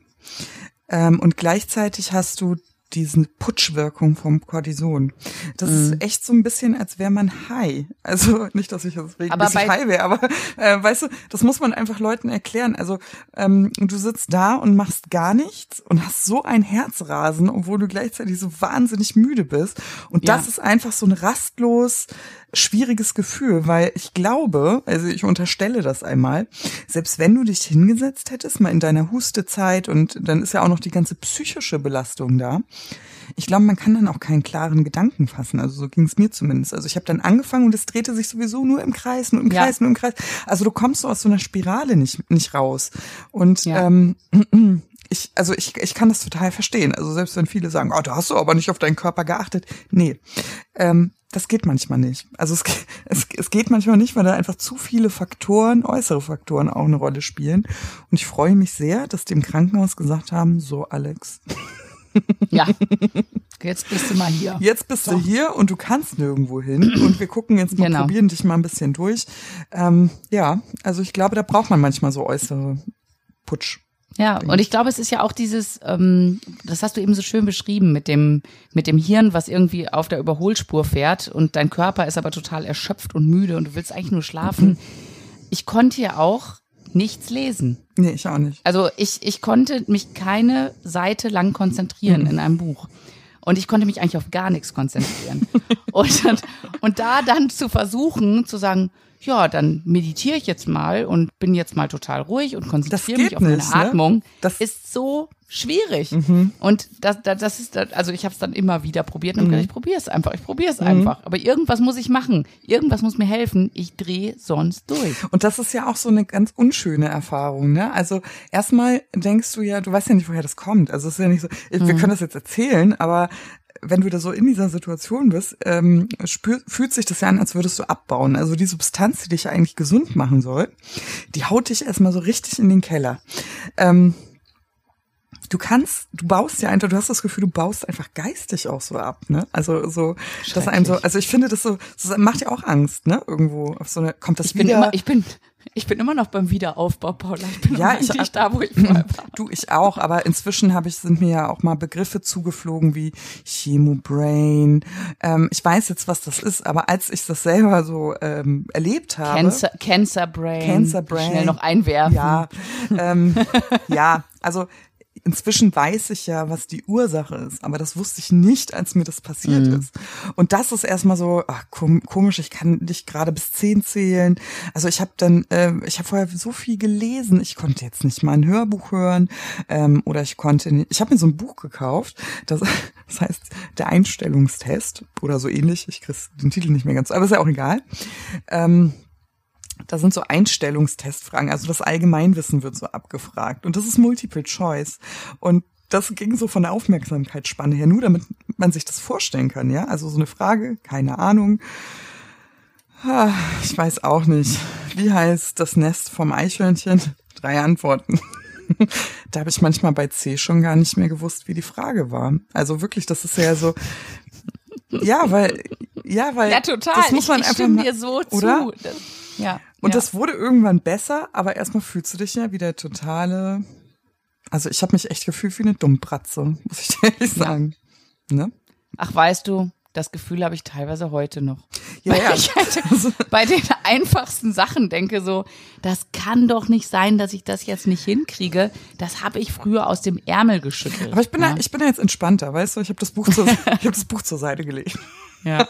Ähm, und gleichzeitig hast du diesen Putschwirkung vom Cortison. Das mhm. ist echt so ein bisschen, als wäre man high. Also nicht, dass ich jetzt regelmäßig high wäre, aber äh, weißt du, das muss man einfach Leuten erklären. Also ähm, du sitzt da und machst gar nichts und hast so ein Herzrasen, obwohl du gleichzeitig so wahnsinnig müde bist. Und das ja. ist einfach so ein rastlos schwieriges Gefühl, weil ich glaube, also ich unterstelle das einmal, selbst wenn du dich hingesetzt hättest, mal in deiner Hustezeit und dann ist ja auch noch die ganze psychische Belastung da, ich glaube, man kann dann auch keinen klaren Gedanken fassen. Also so ging es mir zumindest. Also ich habe dann angefangen und es drehte sich sowieso nur im Kreis, nur im Kreis, ja. nur im Kreis. Also du kommst so aus so einer Spirale nicht, nicht raus. Und ja. ähm, ich, also ich, ich kann das total verstehen. Also selbst wenn viele sagen, oh, da hast du aber nicht auf deinen Körper geachtet. Nee, ähm, das geht manchmal nicht. Also es, es, es geht manchmal nicht, weil da einfach zu viele Faktoren, äußere Faktoren auch eine Rolle spielen. Und ich freue mich sehr, dass die im Krankenhaus gesagt haben, so Alex, ja, Jetzt bist du mal hier. Jetzt bist du hier und du kannst nirgendwo hin. Und wir gucken jetzt mal, Genau. probieren dich mal ein bisschen durch. Ähm, ja, also ich glaube, da braucht man manchmal so äußere Putsch. Ja, und ich glaube, es ist ja auch dieses, ähm, das hast du eben so schön beschrieben mit dem, mit dem Hirn, was irgendwie auf der Überholspur fährt und dein Körper ist aber total erschöpft und müde und du willst eigentlich nur schlafen. Ich konnte ja auch nichts lesen. Nee, ich auch nicht. Also ich, ich konnte mich keine Seite lang konzentrieren in einem Buch. Und ich konnte mich eigentlich auf gar nichts konzentrieren. und, und da dann zu versuchen, zu sagen, ja, dann meditiere ich jetzt mal und bin jetzt mal total ruhig und konzentriere mich auf meine nicht, ne? Atmung, Das- ist so schwierig. Und das, das, das ist, also ich habe es dann immer wieder probiert und hab gedacht, ich probiere es einfach, ich probiere es einfach. Aber irgendwas muss ich machen, irgendwas muss mir helfen. Ich drehe sonst durch. Und das ist ja auch so eine ganz unschöne Erfahrung, ne? Also erstmal denkst du ja, du weißt ja nicht, woher das kommt. Also es ist ja nicht so, Mhm. wir können das jetzt erzählen, aber wenn du da so in dieser Situation bist, ähm, spür, fühlt sich das ja an, als würdest du abbauen. Also die Substanz, die dich ja eigentlich gesund machen soll, die haut dich erstmal so richtig in den Keller. Ähm, du kannst, du baust ja einfach, du hast das Gefühl, du baust einfach geistig auch so ab, ne? Also so, dass einem so, also ich finde das so, das macht ja auch Angst, ne? Irgendwo auf so eine, kommt das Ich bin wieder? immer, ich bin, ich bin immer noch beim Wiederaufbau, Paula. Ich bin Ja, ich- eigentlich da, wo ich war. Du, ich auch, aber inzwischen habe ich, sind mir ja auch mal Begriffe zugeflogen wie Chemobrain. Ähm, ich weiß jetzt, was das ist, aber als ich das selber so ähm, erlebt habe. Cancer, Cancer Brain. Cancer Brain. Schnell noch einwerfen. Ja, ähm, ja, also inzwischen weiß ich ja, was die Ursache ist, aber das wusste ich nicht, als mir das passiert Mhm. ist. Und das ist erstmal so ach, kom komisch, ich kann nicht gerade bis zehn zählen. Also ich habe dann, äh, ich habe vorher so viel gelesen, ich konnte jetzt nicht mal ein Hörbuch hören ähm, oder ich konnte, nicht, ich habe mir so ein Buch gekauft, das, das heißt der Einstellungstest oder so ähnlich. Ich krieg den Titel nicht mehr ganz, aber ist ja auch egal. Ähm, da sind so Einstellungstestfragen, also das Allgemeinwissen wird so abgefragt und das ist Multiple Choice und das ging so von der Aufmerksamkeitsspanne her, nur damit man sich das vorstellen kann, ja? Also so eine Frage, keine Ahnung. Ah, Ich weiß auch nicht. Wie heißt das Nest vom Eichhörnchen? Drei Antworten. Da habe ich manchmal bei C schon gar nicht mehr gewusst, wie die Frage war. Also wirklich, das ist ja so. Ja, weil, ja, weil. Ja, total. Das muss man ich, ich einfach stimme mal, dir so oder? zu. Ja. Und ja. das wurde irgendwann besser, aber erstmal fühlst du dich ja wie der totale. Also ich habe mich echt gefühlt wie eine Dummbratze, muss ich ehrlich sagen. Ne? Ach, weißt du, das Gefühl habe ich teilweise heute noch. Ja, Weil ja. ich halt bei den einfachsten Sachen denke so, das kann doch nicht sein, dass ich das jetzt nicht hinkriege. Das habe ich früher aus dem Ärmel geschüttelt. Aber ich bin, ja. da, ich bin da jetzt entspannter, weißt du? Ich habe das Buch zur, ich habe das Buch zur Seite gelegt. ja.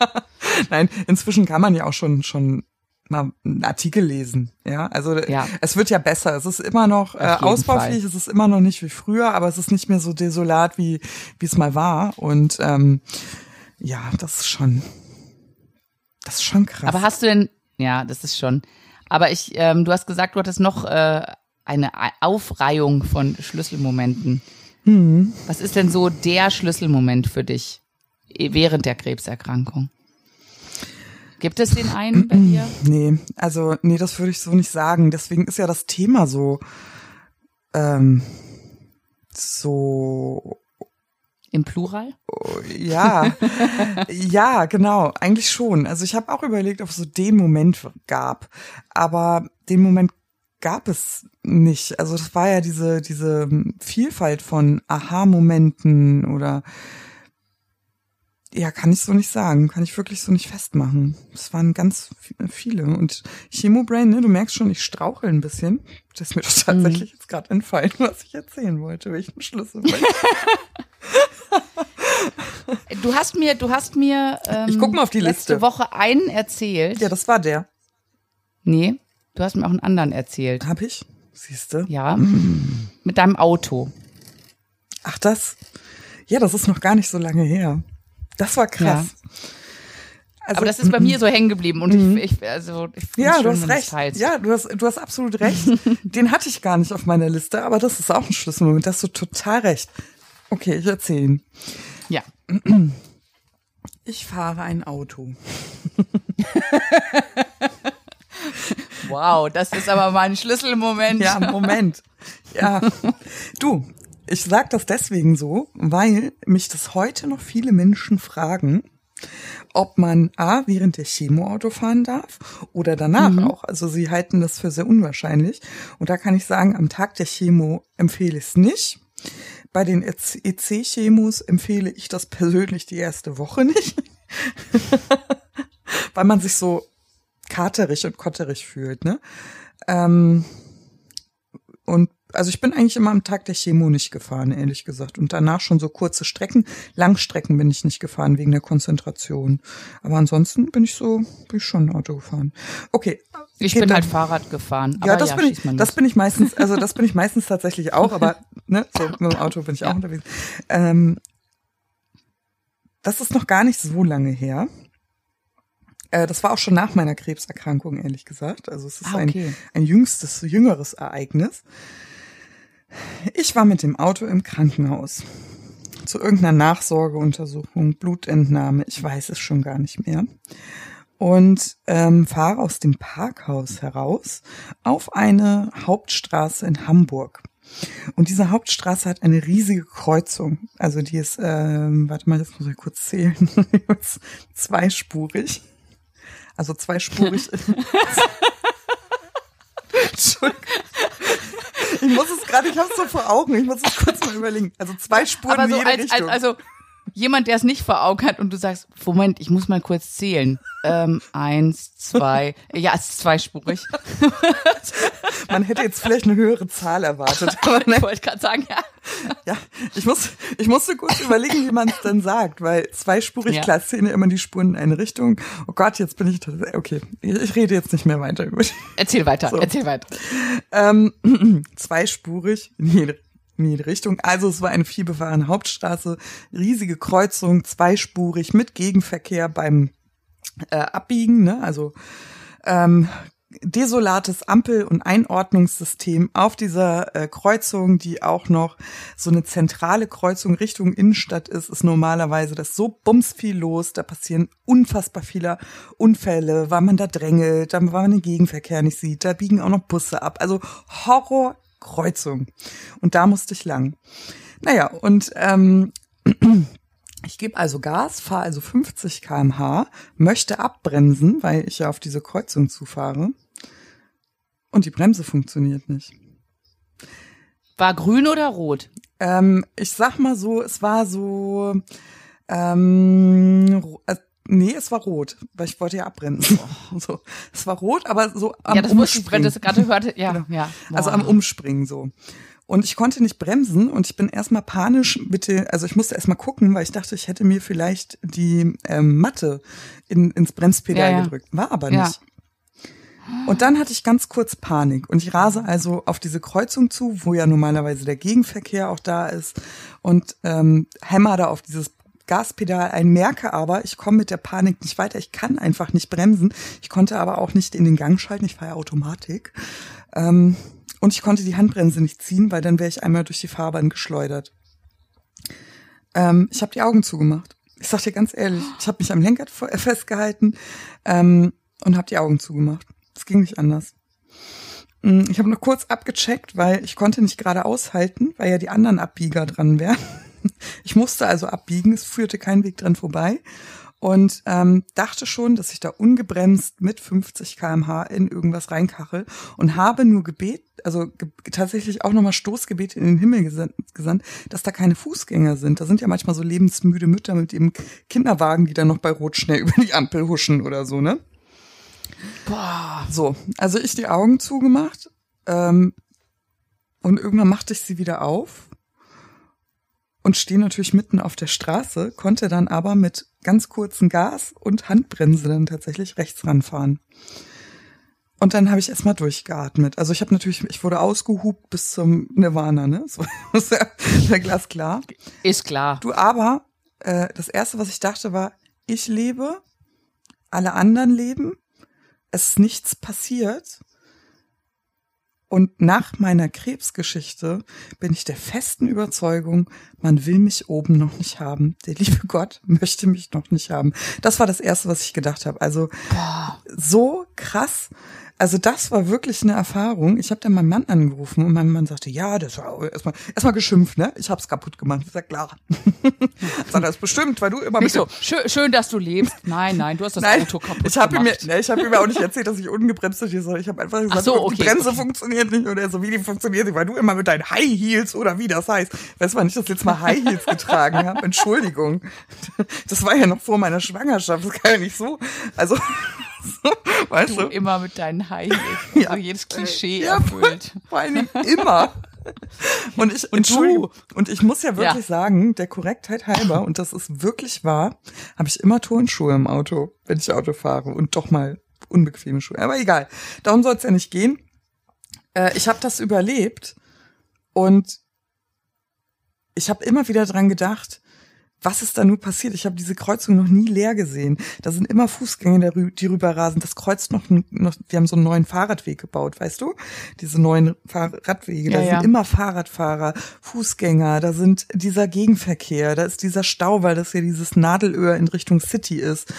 Nein, inzwischen kann man ja auch schon schon mal einen Artikel lesen. Ja, also Ja. es wird ja besser. Es ist immer noch äh, ausbaufähig. Es ist immer noch nicht wie früher, aber es ist nicht mehr so desolat wie wie es mal war. Und ähm, ja, das ist schon, das ist schon krass. Aber hast du denn, ja, das ist schon. Aber ich, ähm, du hast gesagt, du hattest noch äh, eine Aufreihung von Schlüsselmomenten. Mhm. Was ist denn so der Schlüsselmoment für dich während der Krebserkrankung? Gibt es den einen bei dir? Nee, also nee, das würde ich so nicht sagen. Deswegen ist ja das Thema so ähm, so Im Plural? ja, ja, genau, eigentlich schon. Also ich habe auch überlegt, ob es so den Moment gab, aber den Moment gab es nicht. Also das war ja diese diese Vielfalt von Aha-Momenten oder ja, kann ich so nicht sagen, kann ich wirklich so nicht festmachen. Es waren ganz viele und Chemobrain, ne, du merkst schon, ich strauchel ein bisschen. Das ist mir doch tatsächlich jetzt gerade entfallen, was ich erzählen wollte, welchen Schlüssel. Du hast mir, du hast mir ähm, Ich guck mal auf die letzte Liste. Woche einen erzählt. ja, das war der. Nee, du hast mir auch einen anderen erzählt. Hab ich? Siehste? Ja. Mit deinem Auto. Ach, das? Ja, das ist noch gar nicht so lange her. Das war krass. Also, Aber das ist bei mir so hängen geblieben und ich, ich, also, ich ja, schön, du hast recht. teilst. Ja, du hast, du hast absolut recht. Den hatte ich gar nicht auf meiner Liste, aber das ist auch ein Schlüsselmoment. Da hast du total recht. Okay, ich erzähle ihn. ja. Ich fahre ein Auto. Wow, das ist aber mal ein Schlüsselmoment. Ja, Moment. Ja. Du, ich sage das deswegen so, weil mich das heute noch viele Menschen fragen, ob man A, während der Chemo Auto fahren darf oder danach mhm. auch. Also sie halten das für sehr unwahrscheinlich. Und da kann ich sagen, am Tag der Chemo empfehle ich es nicht. Bei den EC-Chemos empfehle ich das persönlich die erste Woche nicht. Weil man sich so katerig und kotterig fühlt, ne? Ähm, und also ich bin eigentlich immer am Tag der Chemo nicht gefahren, ehrlich gesagt. Und danach schon so kurze Strecken. Langstrecken bin ich nicht gefahren wegen der Konzentration. Aber ansonsten bin ich so, bin ich schon Auto gefahren. Okay. Ich bin halt Fahrrad gefahren. ja, das ja, bin ich, das bin ich meistens, also das bin ich meistens tatsächlich auch, aber ne, so mit dem Auto bin ich auch ja. unterwegs. Ähm, das ist noch gar nicht so lange her. Äh, das war auch schon nach meiner Krebserkrankung, ehrlich gesagt. Also es ist ah, okay. ein, ein jüngstes, jüngeres Ereignis. Ich war mit dem Auto im Krankenhaus. Zu irgendeiner Nachsorgeuntersuchung, Blutentnahme, ich weiß es schon gar nicht mehr. Und ähm, fahre aus dem Parkhaus heraus auf eine Hauptstraße in Hamburg. Und diese Hauptstraße hat eine riesige Kreuzung. Also die ist, ähm, warte mal, das muss ich kurz zählen, zweispurig. Also zweispurig. Entschuldigung. Ich muss es gerade, ich habe es so vor Augen, ich muss es kurz mal überlegen. Also zwei Spuren Aber so in jede als, Richtung. Als, also jemand, der es nicht vor Augen hat und du sagst, Moment, ich muss mal kurz zählen. Ähm, eins, zwei, ja, es ist zweispurig. Man hätte jetzt vielleicht eine höhere Zahl erwartet. ich wollte gerade sagen, ja. Ja, ich muss, ich musste kurz überlegen, wie man es dann sagt, weil zweispurig, ja. klar, Szene immer die Spuren in eine Richtung. Oh Gott, jetzt bin ich, okay, ich rede jetzt nicht mehr weiter über Erzähl weiter, so. erzähl weiter. Ähm, zweispurig, nee, in jede Richtung. Also es war eine vielbefahrene Hauptstraße, riesige Kreuzung, zweispurig mit Gegenverkehr beim äh, Abbiegen, ne? also ähm, desolates Ampel- und Einordnungssystem auf dieser äh, Kreuzung, die auch noch so eine zentrale Kreuzung Richtung Innenstadt ist, ist normalerweise das so bums viel los, da passieren unfassbar viele Unfälle, weil man da drängelt, weil man den Gegenverkehr nicht sieht, da biegen auch noch Busse ab. Also Horror Kreuzung. Und da musste ich lang. Naja, und ähm, ich gebe also Gas, fahre also 50 kmh, möchte abbremsen, weil ich ja auf diese Kreuzung zufahre. Und die Bremse funktioniert nicht. War grün oder rot? Ähm, ich sag mal so, es war so, ähm, äh, Nee, es war rot, weil ich wollte ja abbremsen. so, es war rot, aber so am ja, das Umspringen. Das gerade hörte, ja, genau. ja. Boah. Also am Umspringen so. Und ich konnte nicht bremsen und ich bin erstmal panisch bitte, also ich musste erstmal gucken, weil ich dachte, ich hätte mir vielleicht die ähm, Matte in, ins Bremspedal ja, ja. gedrückt. War aber nicht. Und dann hatte ich ganz kurz Panik und ich rase also auf diese Kreuzung zu, wo ja normalerweise der Gegenverkehr auch da ist und ähm, hämmer da auf dieses Gaspedal ein, merke aber, ich komme mit der Panik nicht weiter. Ich kann einfach nicht bremsen. Ich konnte aber auch nicht in den Gang schalten. Ich fahre Automatik. Ähm, und ich konnte die Handbremse nicht ziehen, weil dann wäre ich einmal durch die Fahrbahn geschleudert. Ähm, ich habe die Augen zugemacht. Ich sag dir ganz ehrlich, ich habe mich am Lenkrad festgehalten ähm, und habe die Augen zugemacht. Es ging nicht anders. Mm, ich habe noch kurz abgecheckt, weil ich konnte nicht gerade aushalten, weil ja die anderen Abbieger dran wären. Ich musste also abbiegen, es führte kein Weg dran vorbei und ähm, dachte schon, dass ich da ungebremst mit 50 kmh in irgendwas reinkachel und habe nur gebet, also ge tatsächlich auch nochmal Stoßgebet in den Himmel gesandt, dass da keine Fußgänger sind. Da sind ja manchmal so lebensmüde Mütter mit ihrem Kinderwagen, die dann noch bei Rot schnell über die Ampel huschen oder so, ne? Boah. So, also ich die Augen zugemacht ähm, und irgendwann machte ich sie wieder auf und stehe natürlich mitten auf der Straße, konnte dann aber mit ganz kurzen Gas und Handbremse dann tatsächlich rechts ranfahren. Und dann habe ich erstmal durchgeatmet. Also ich habe natürlich, ich wurde ausgehupt bis zum Nirvana, ne? So ist ja, ja glasklar. Ist klar. Du aber, äh, das erste, was ich dachte, war, ich lebe, alle anderen leben, es ist nichts passiert und nach meiner Krebsgeschichte bin ich der festen Überzeugung, man will mich oben noch nicht haben. Der liebe Gott möchte mich noch nicht haben. Das war das Erste, was ich gedacht habe. Also Boah. so krass. Also das war wirklich eine Erfahrung. Ich habe dann meinen Mann angerufen und mein Mann sagte, ja, das war erstmal erstmal geschimpft, ne? Ich hab's kaputt gemacht. Ich sag, klar. Sag das bestimmt, weil du immer Nicht mit so, schön, schön, dass du lebst. Nein, nein, du hast das Nein, Auto kaputt ich habe ihm, gemacht. ne, ich hab ihm auch nicht erzählt, dass ich ungebremst durch soll. Ich habe einfach gesagt, so, die okay, Bremse okay. funktioniert nicht oder so, wie die funktioniert nicht, weil du immer mit deinen High Heels oder wie das heißt. Weißt du, wann ich das jetzt mal High Heels getragen habe? Entschuldigung. Das war ja noch vor meiner Schwangerschaft. Das kann ja nicht so. Also, so, weißt Du du? immer mit deinen High Heels. Ja. Also jedes Klischee Ja, erfüllt. Vor allen Dingen immer. Und ich, Und du? Und ich muss ja wirklich Ja. sagen, der Korrektheit halber, und das ist wirklich wahr, habe ich immer Turnschuhe im Auto, wenn ich Auto fahre und doch mal unbequeme Schuhe. Aber egal, darum soll es ja nicht gehen. Äh, ich habe das überlebt und ich habe immer wieder dran gedacht, was ist da nur passiert? Ich habe diese Kreuzung noch nie leer gesehen. Da sind immer Fußgänger, die rü- die rüberrasen. Das kreuzt noch, noch, die haben so einen neuen Fahrradweg gebaut, weißt du? Diese neuen Fahrradwege. Da Ja, ja. sind immer Fahrradfahrer, Fußgänger, da sind dieser Gegenverkehr, da ist dieser Stau, weil das ja dieses Nadelöhr in Richtung City ist.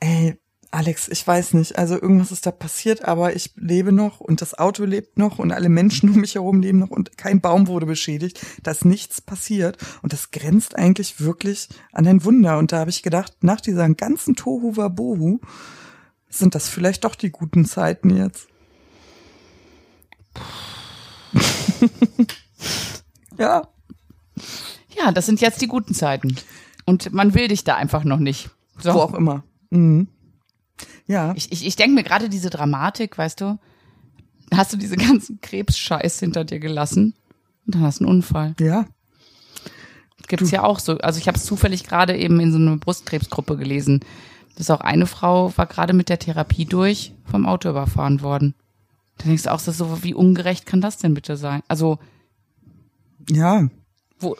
Ey, Alex, ich weiß nicht, also irgendwas ist da passiert, aber ich lebe noch und das Auto lebt noch und alle Menschen um mich herum leben noch und kein Baum wurde beschädigt. Da ist nichts passiert und das grenzt eigentlich wirklich an ein Wunder. Und da habe ich gedacht, nach dieser ganzen Tohu Wabohu sind das vielleicht doch die guten Zeiten jetzt. ja, Ja, das sind jetzt die guten Zeiten. Und man will dich da einfach noch nicht. So. wo auch immer. Mhm. Ja, Ich, ich, ich denke mir gerade diese Dramatik, weißt du, hast du diese ganzen Krebsscheiß hinter dir gelassen und dann hast du einen Unfall. ja, Gibt's ja auch so. Also ich habe es zufällig gerade eben in so einer Brustkrebsgruppe gelesen. Das ist auch eine Frau war gerade mit der Therapie durch, vom Auto überfahren worden. Da denkst du auch so, wie ungerecht kann das denn bitte sein? Also, ja. wo,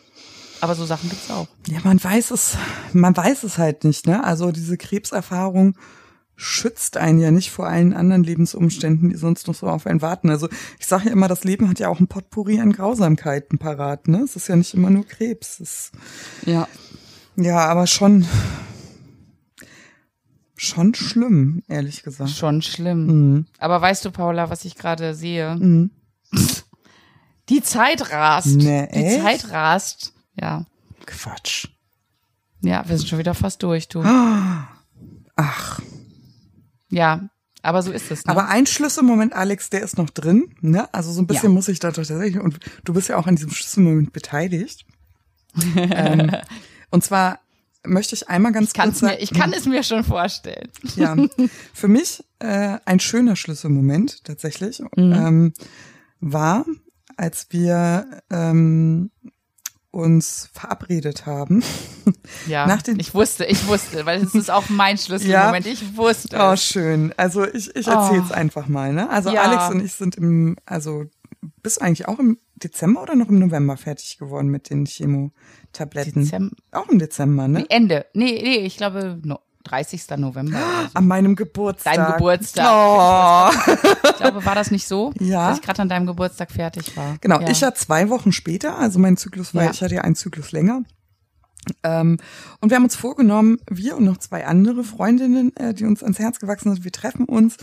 aber so Sachen gibt's auch. Ja, man weiß es, man weiß es halt nicht, ne? Also diese Krebserfahrung schützt einen ja nicht vor allen anderen Lebensumständen, die sonst noch so auf einen warten. Also ich sage ja immer, das Leben hat ja auch ein Potpourri an Grausamkeiten parat, ne? Es ist ja nicht immer nur Krebs. Es Ja. ja, aber schon, schon schlimm, ehrlich gesagt. Schon schlimm. Mhm. Aber weißt du, Paula, was ich gerade sehe? Mhm. Die Zeit rast. Nee, Die echt? Zeit rast. Ja. Quatsch. Ja, wir sind schon wieder fast durch, du. Ach, Ja, aber so ist es. Ne? Aber ein Schlüsselmoment, Alex, der ist noch drin. Ne? Also so ein bisschen Ja. muss ich da doch tatsächlich, und du bist ja auch an diesem Schlüsselmoment beteiligt. ähm, und zwar möchte ich einmal ganz Kann's kurz mir, ich kann es mir schon vorstellen. ja, für mich äh, ein schöner Schlüsselmoment tatsächlich Mhm. ähm, war, als wir ähm, uns verabredet haben. Ja, Nach den- ich wusste, ich wusste, weil es ist auch mein Schlüsselmoment. Ich wusste. Oh, es. schön. Also ich, ich erzähl's Oh. einfach mal. Ne? Also Ja. Alex und ich sind im, also bist du eigentlich auch im Dezember oder noch im November fertig geworden mit den Chemotabletten? Dezember. Auch im Dezember, ne? Ende. Nee, nee, ich glaube no, 30. November. So. An meinem Geburtstag. Deinem Geburtstag. Oh. Ich glaube, war das nicht so? Ja. Dass ich gerade an deinem Geburtstag fertig war. Genau, ja. ich ja zwei Wochen später, also mein Zyklus war, Ja. ich hatte ja einen Zyklus länger. Ähm, und wir haben uns vorgenommen, wir und noch zwei andere Freundinnen, äh, die uns ans Herz gewachsen sind, wir treffen uns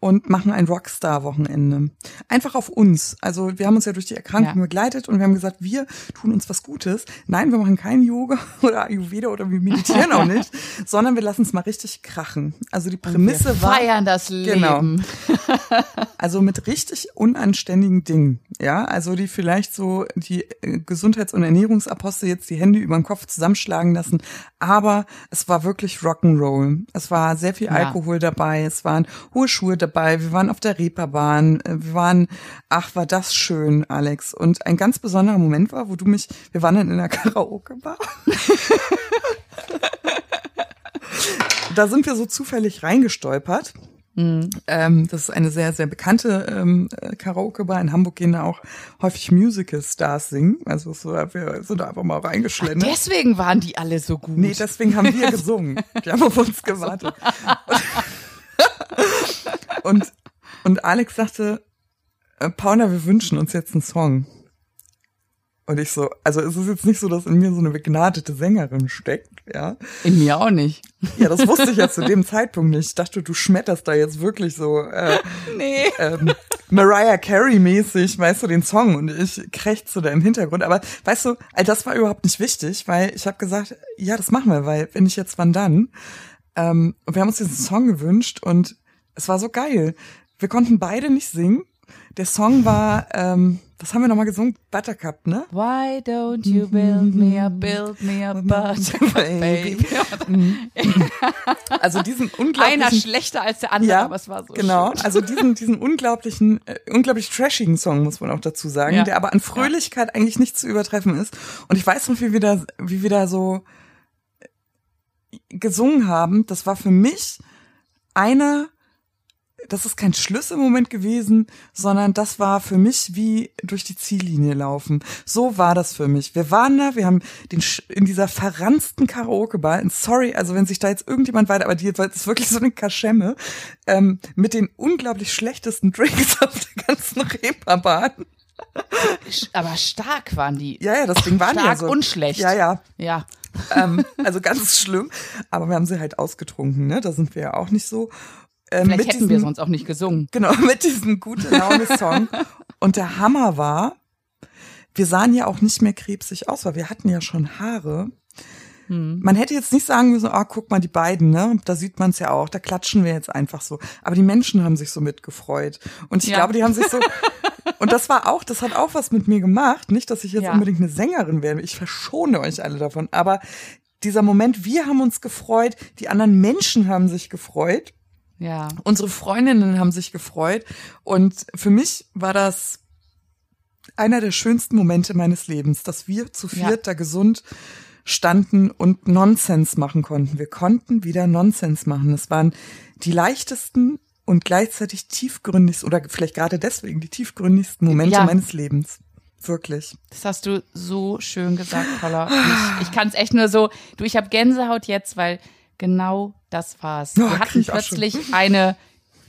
und machen ein Rockstar-Wochenende. Einfach auf uns. Also wir haben uns ja durch die Erkrankung Ja. begleitet und wir haben gesagt, wir tun uns was Gutes. Nein, wir machen kein Yoga oder Ayurveda oder wir meditieren auch nicht, sondern wir lassen es mal richtig krachen. Also die Prämisse wir war, feiern das Genau. Leben. also mit richtig unanständigen Dingen, ja, also die vielleicht so die äh, Gesundheits- und Ernährungsapostel jetzt die Hände über den Kopf zusammenschlagen lassen, aber es war wirklich Rock'n'Roll. Es war sehr viel Ja. Alkohol dabei, es waren hohe Schuhe dabei, wir waren auf der Reeperbahn, äh, wir waren, ach, war das schön, Alex. Und ein ganz besonderer Moment war, wo du mich, wir waren dann in einer Karaoke-Bar. da sind wir so zufällig reingestolpert. Ähm, das ist eine sehr, sehr bekannte ähm, äh, Karaoke-Bar. In Hamburg gehen da auch häufig Musical-Stars singen. Also so, wir sind da einfach mal reingeschlendert. Deswegen waren die alle so gut. Nee, deswegen haben wir gesungen. Die haben auf uns gewartet. Und, und Alex sagte, äh, Paula, wir wünschen uns jetzt einen Song. Und ich so, also es ist jetzt nicht so, dass in mir so eine begnadete Sängerin steckt, ja. In mir auch nicht. Ja, das wusste ich ja zu dem Zeitpunkt nicht. Ich dachte, du schmetterst da jetzt wirklich so äh, Nee. ähm, Mariah Carey mäßig, weißt du, den Song und ich krächze da im Hintergrund. Aber weißt du, all das war überhaupt nicht wichtig, weil ich habe gesagt, ja, das machen wir, weil wenn ich jetzt wann dann. Ähm, und wir haben uns diesen Song gewünscht und es war so geil. Wir konnten beide nicht singen. Der Song war, ähm, was haben wir nochmal gesungen? Buttercup, ne? Why don't you build me a, build me a buttercup, baby. Also diesen unglaublichen... Einer schlechter als der andere, Ja, aber es war so genau. schön. Also diesen, diesen unglaublichen, äh, unglaublich trashigen Song muss man auch dazu sagen, Ja. der aber an Fröhlichkeit eigentlich nicht zu übertreffen ist. Und ich weiß noch, wie wir da, wie wir da so äh, gesungen haben. Das war für mich einer, das ist kein Schlüsselmoment gewesen, sondern das war für mich wie durch die Ziellinie laufen. So war das für mich. Wir waren da, wir haben den in dieser verranzten Karaoke-Bar, sorry, also wenn sich da jetzt irgendjemand weiter, aber die das ist wirklich so eine Kaschemme, ähm, mit den unglaublich schlechtesten Drinks auf der ganzen Reeperbahn. Aber stark waren die. Ja, ja, das Ding waren ja Stark so. und schlecht. Ja, ja. Ja. ähm, also ganz schlimm. Aber wir haben sie halt ausgetrunken, ne? Da sind wir ja auch nicht so. Ähm, Vielleicht mit hätten diesem- wir sonst auch nicht gesungen. Genau, mit diesem gute Laune-Song. Und der Hammer war, wir sahen ja auch nicht mehr krebsig aus, weil wir hatten ja schon Haare. Man hätte jetzt nicht sagen müssen, ah, guck mal, die beiden, ne? Da sieht man es ja auch, da klatschen wir jetzt einfach so. Aber die Menschen haben sich so mitgefreut. Und ich Ja. glaube, die haben sich so. Und das war auch, das hat auch was mit mir gemacht. Nicht, dass ich jetzt Ja. unbedingt eine Sängerin werde. Ich verschone euch alle davon. Aber dieser Moment, wir haben uns gefreut, die anderen Menschen haben sich gefreut. Ja. Unsere Freundinnen haben sich gefreut und für mich war das einer der schönsten Momente meines Lebens, dass wir zu viert Ja. da gesund standen und Nonsens machen konnten. Wir konnten wieder Nonsens machen. Es waren die leichtesten und gleichzeitig tiefgründigsten oder vielleicht gerade deswegen die tiefgründigsten Momente Ja. meines Lebens. Wirklich. Das hast du so schön gesagt, Paula. Ich, ich kann es echt nur so. Du, ich habe Gänsehaut jetzt, weil genau das war's. Oh, Wir hatten plötzlich eine,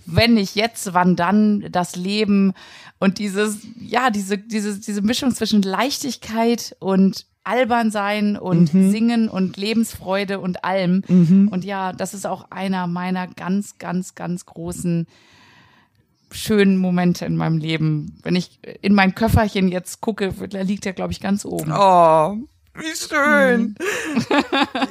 wenn nicht jetzt, wann dann, das Leben und dieses, ja, diese, diese, diese Mischung zwischen Leichtigkeit und albern sein und Mhm. singen und Lebensfreude und allem. Und ja, das ist auch einer meiner ganz, ganz, ganz großen schönen Momente in meinem Leben. Wenn ich in mein Köfferchen jetzt gucke, da liegt er, glaube ich, ganz oben. Oh, wie schön.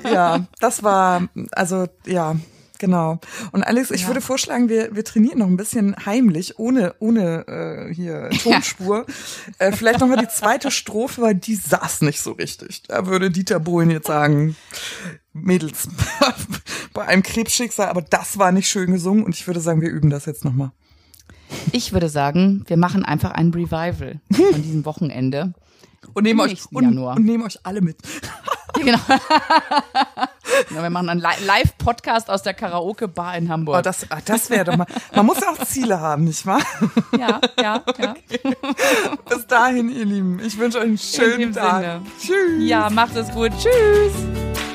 ja, das war, also ja, genau. Und Alex, ich Ja. würde vorschlagen, wir, wir trainieren noch ein bisschen heimlich, ohne, ohne äh, hier Tonspur. äh, vielleicht noch mal die zweite Strophe, weil die saß nicht so richtig. Da würde Dieter Bohlen jetzt sagen, Mädels, bei einem Krebsschicksal, aber das war nicht schön gesungen und ich würde sagen, wir üben das jetzt noch mal. Ich würde sagen, wir machen einfach ein Revival an diesem Wochenende. Und nehmen euch, und, Januar. und nehmen euch alle mit. Ja, genau. ja, wir machen einen Li- Live-Podcast aus der Karaoke-Bar in Oh, Hamburg. das, ah, das wäre doch mal. Man muss ja auch Ziele haben, nicht wahr? ja, ja, ja. Bis dahin, ihr Lieben. Ich wünsche euch einen schönen Tag. Sinne. Tschüss. Ja, macht es gut. Tschüss.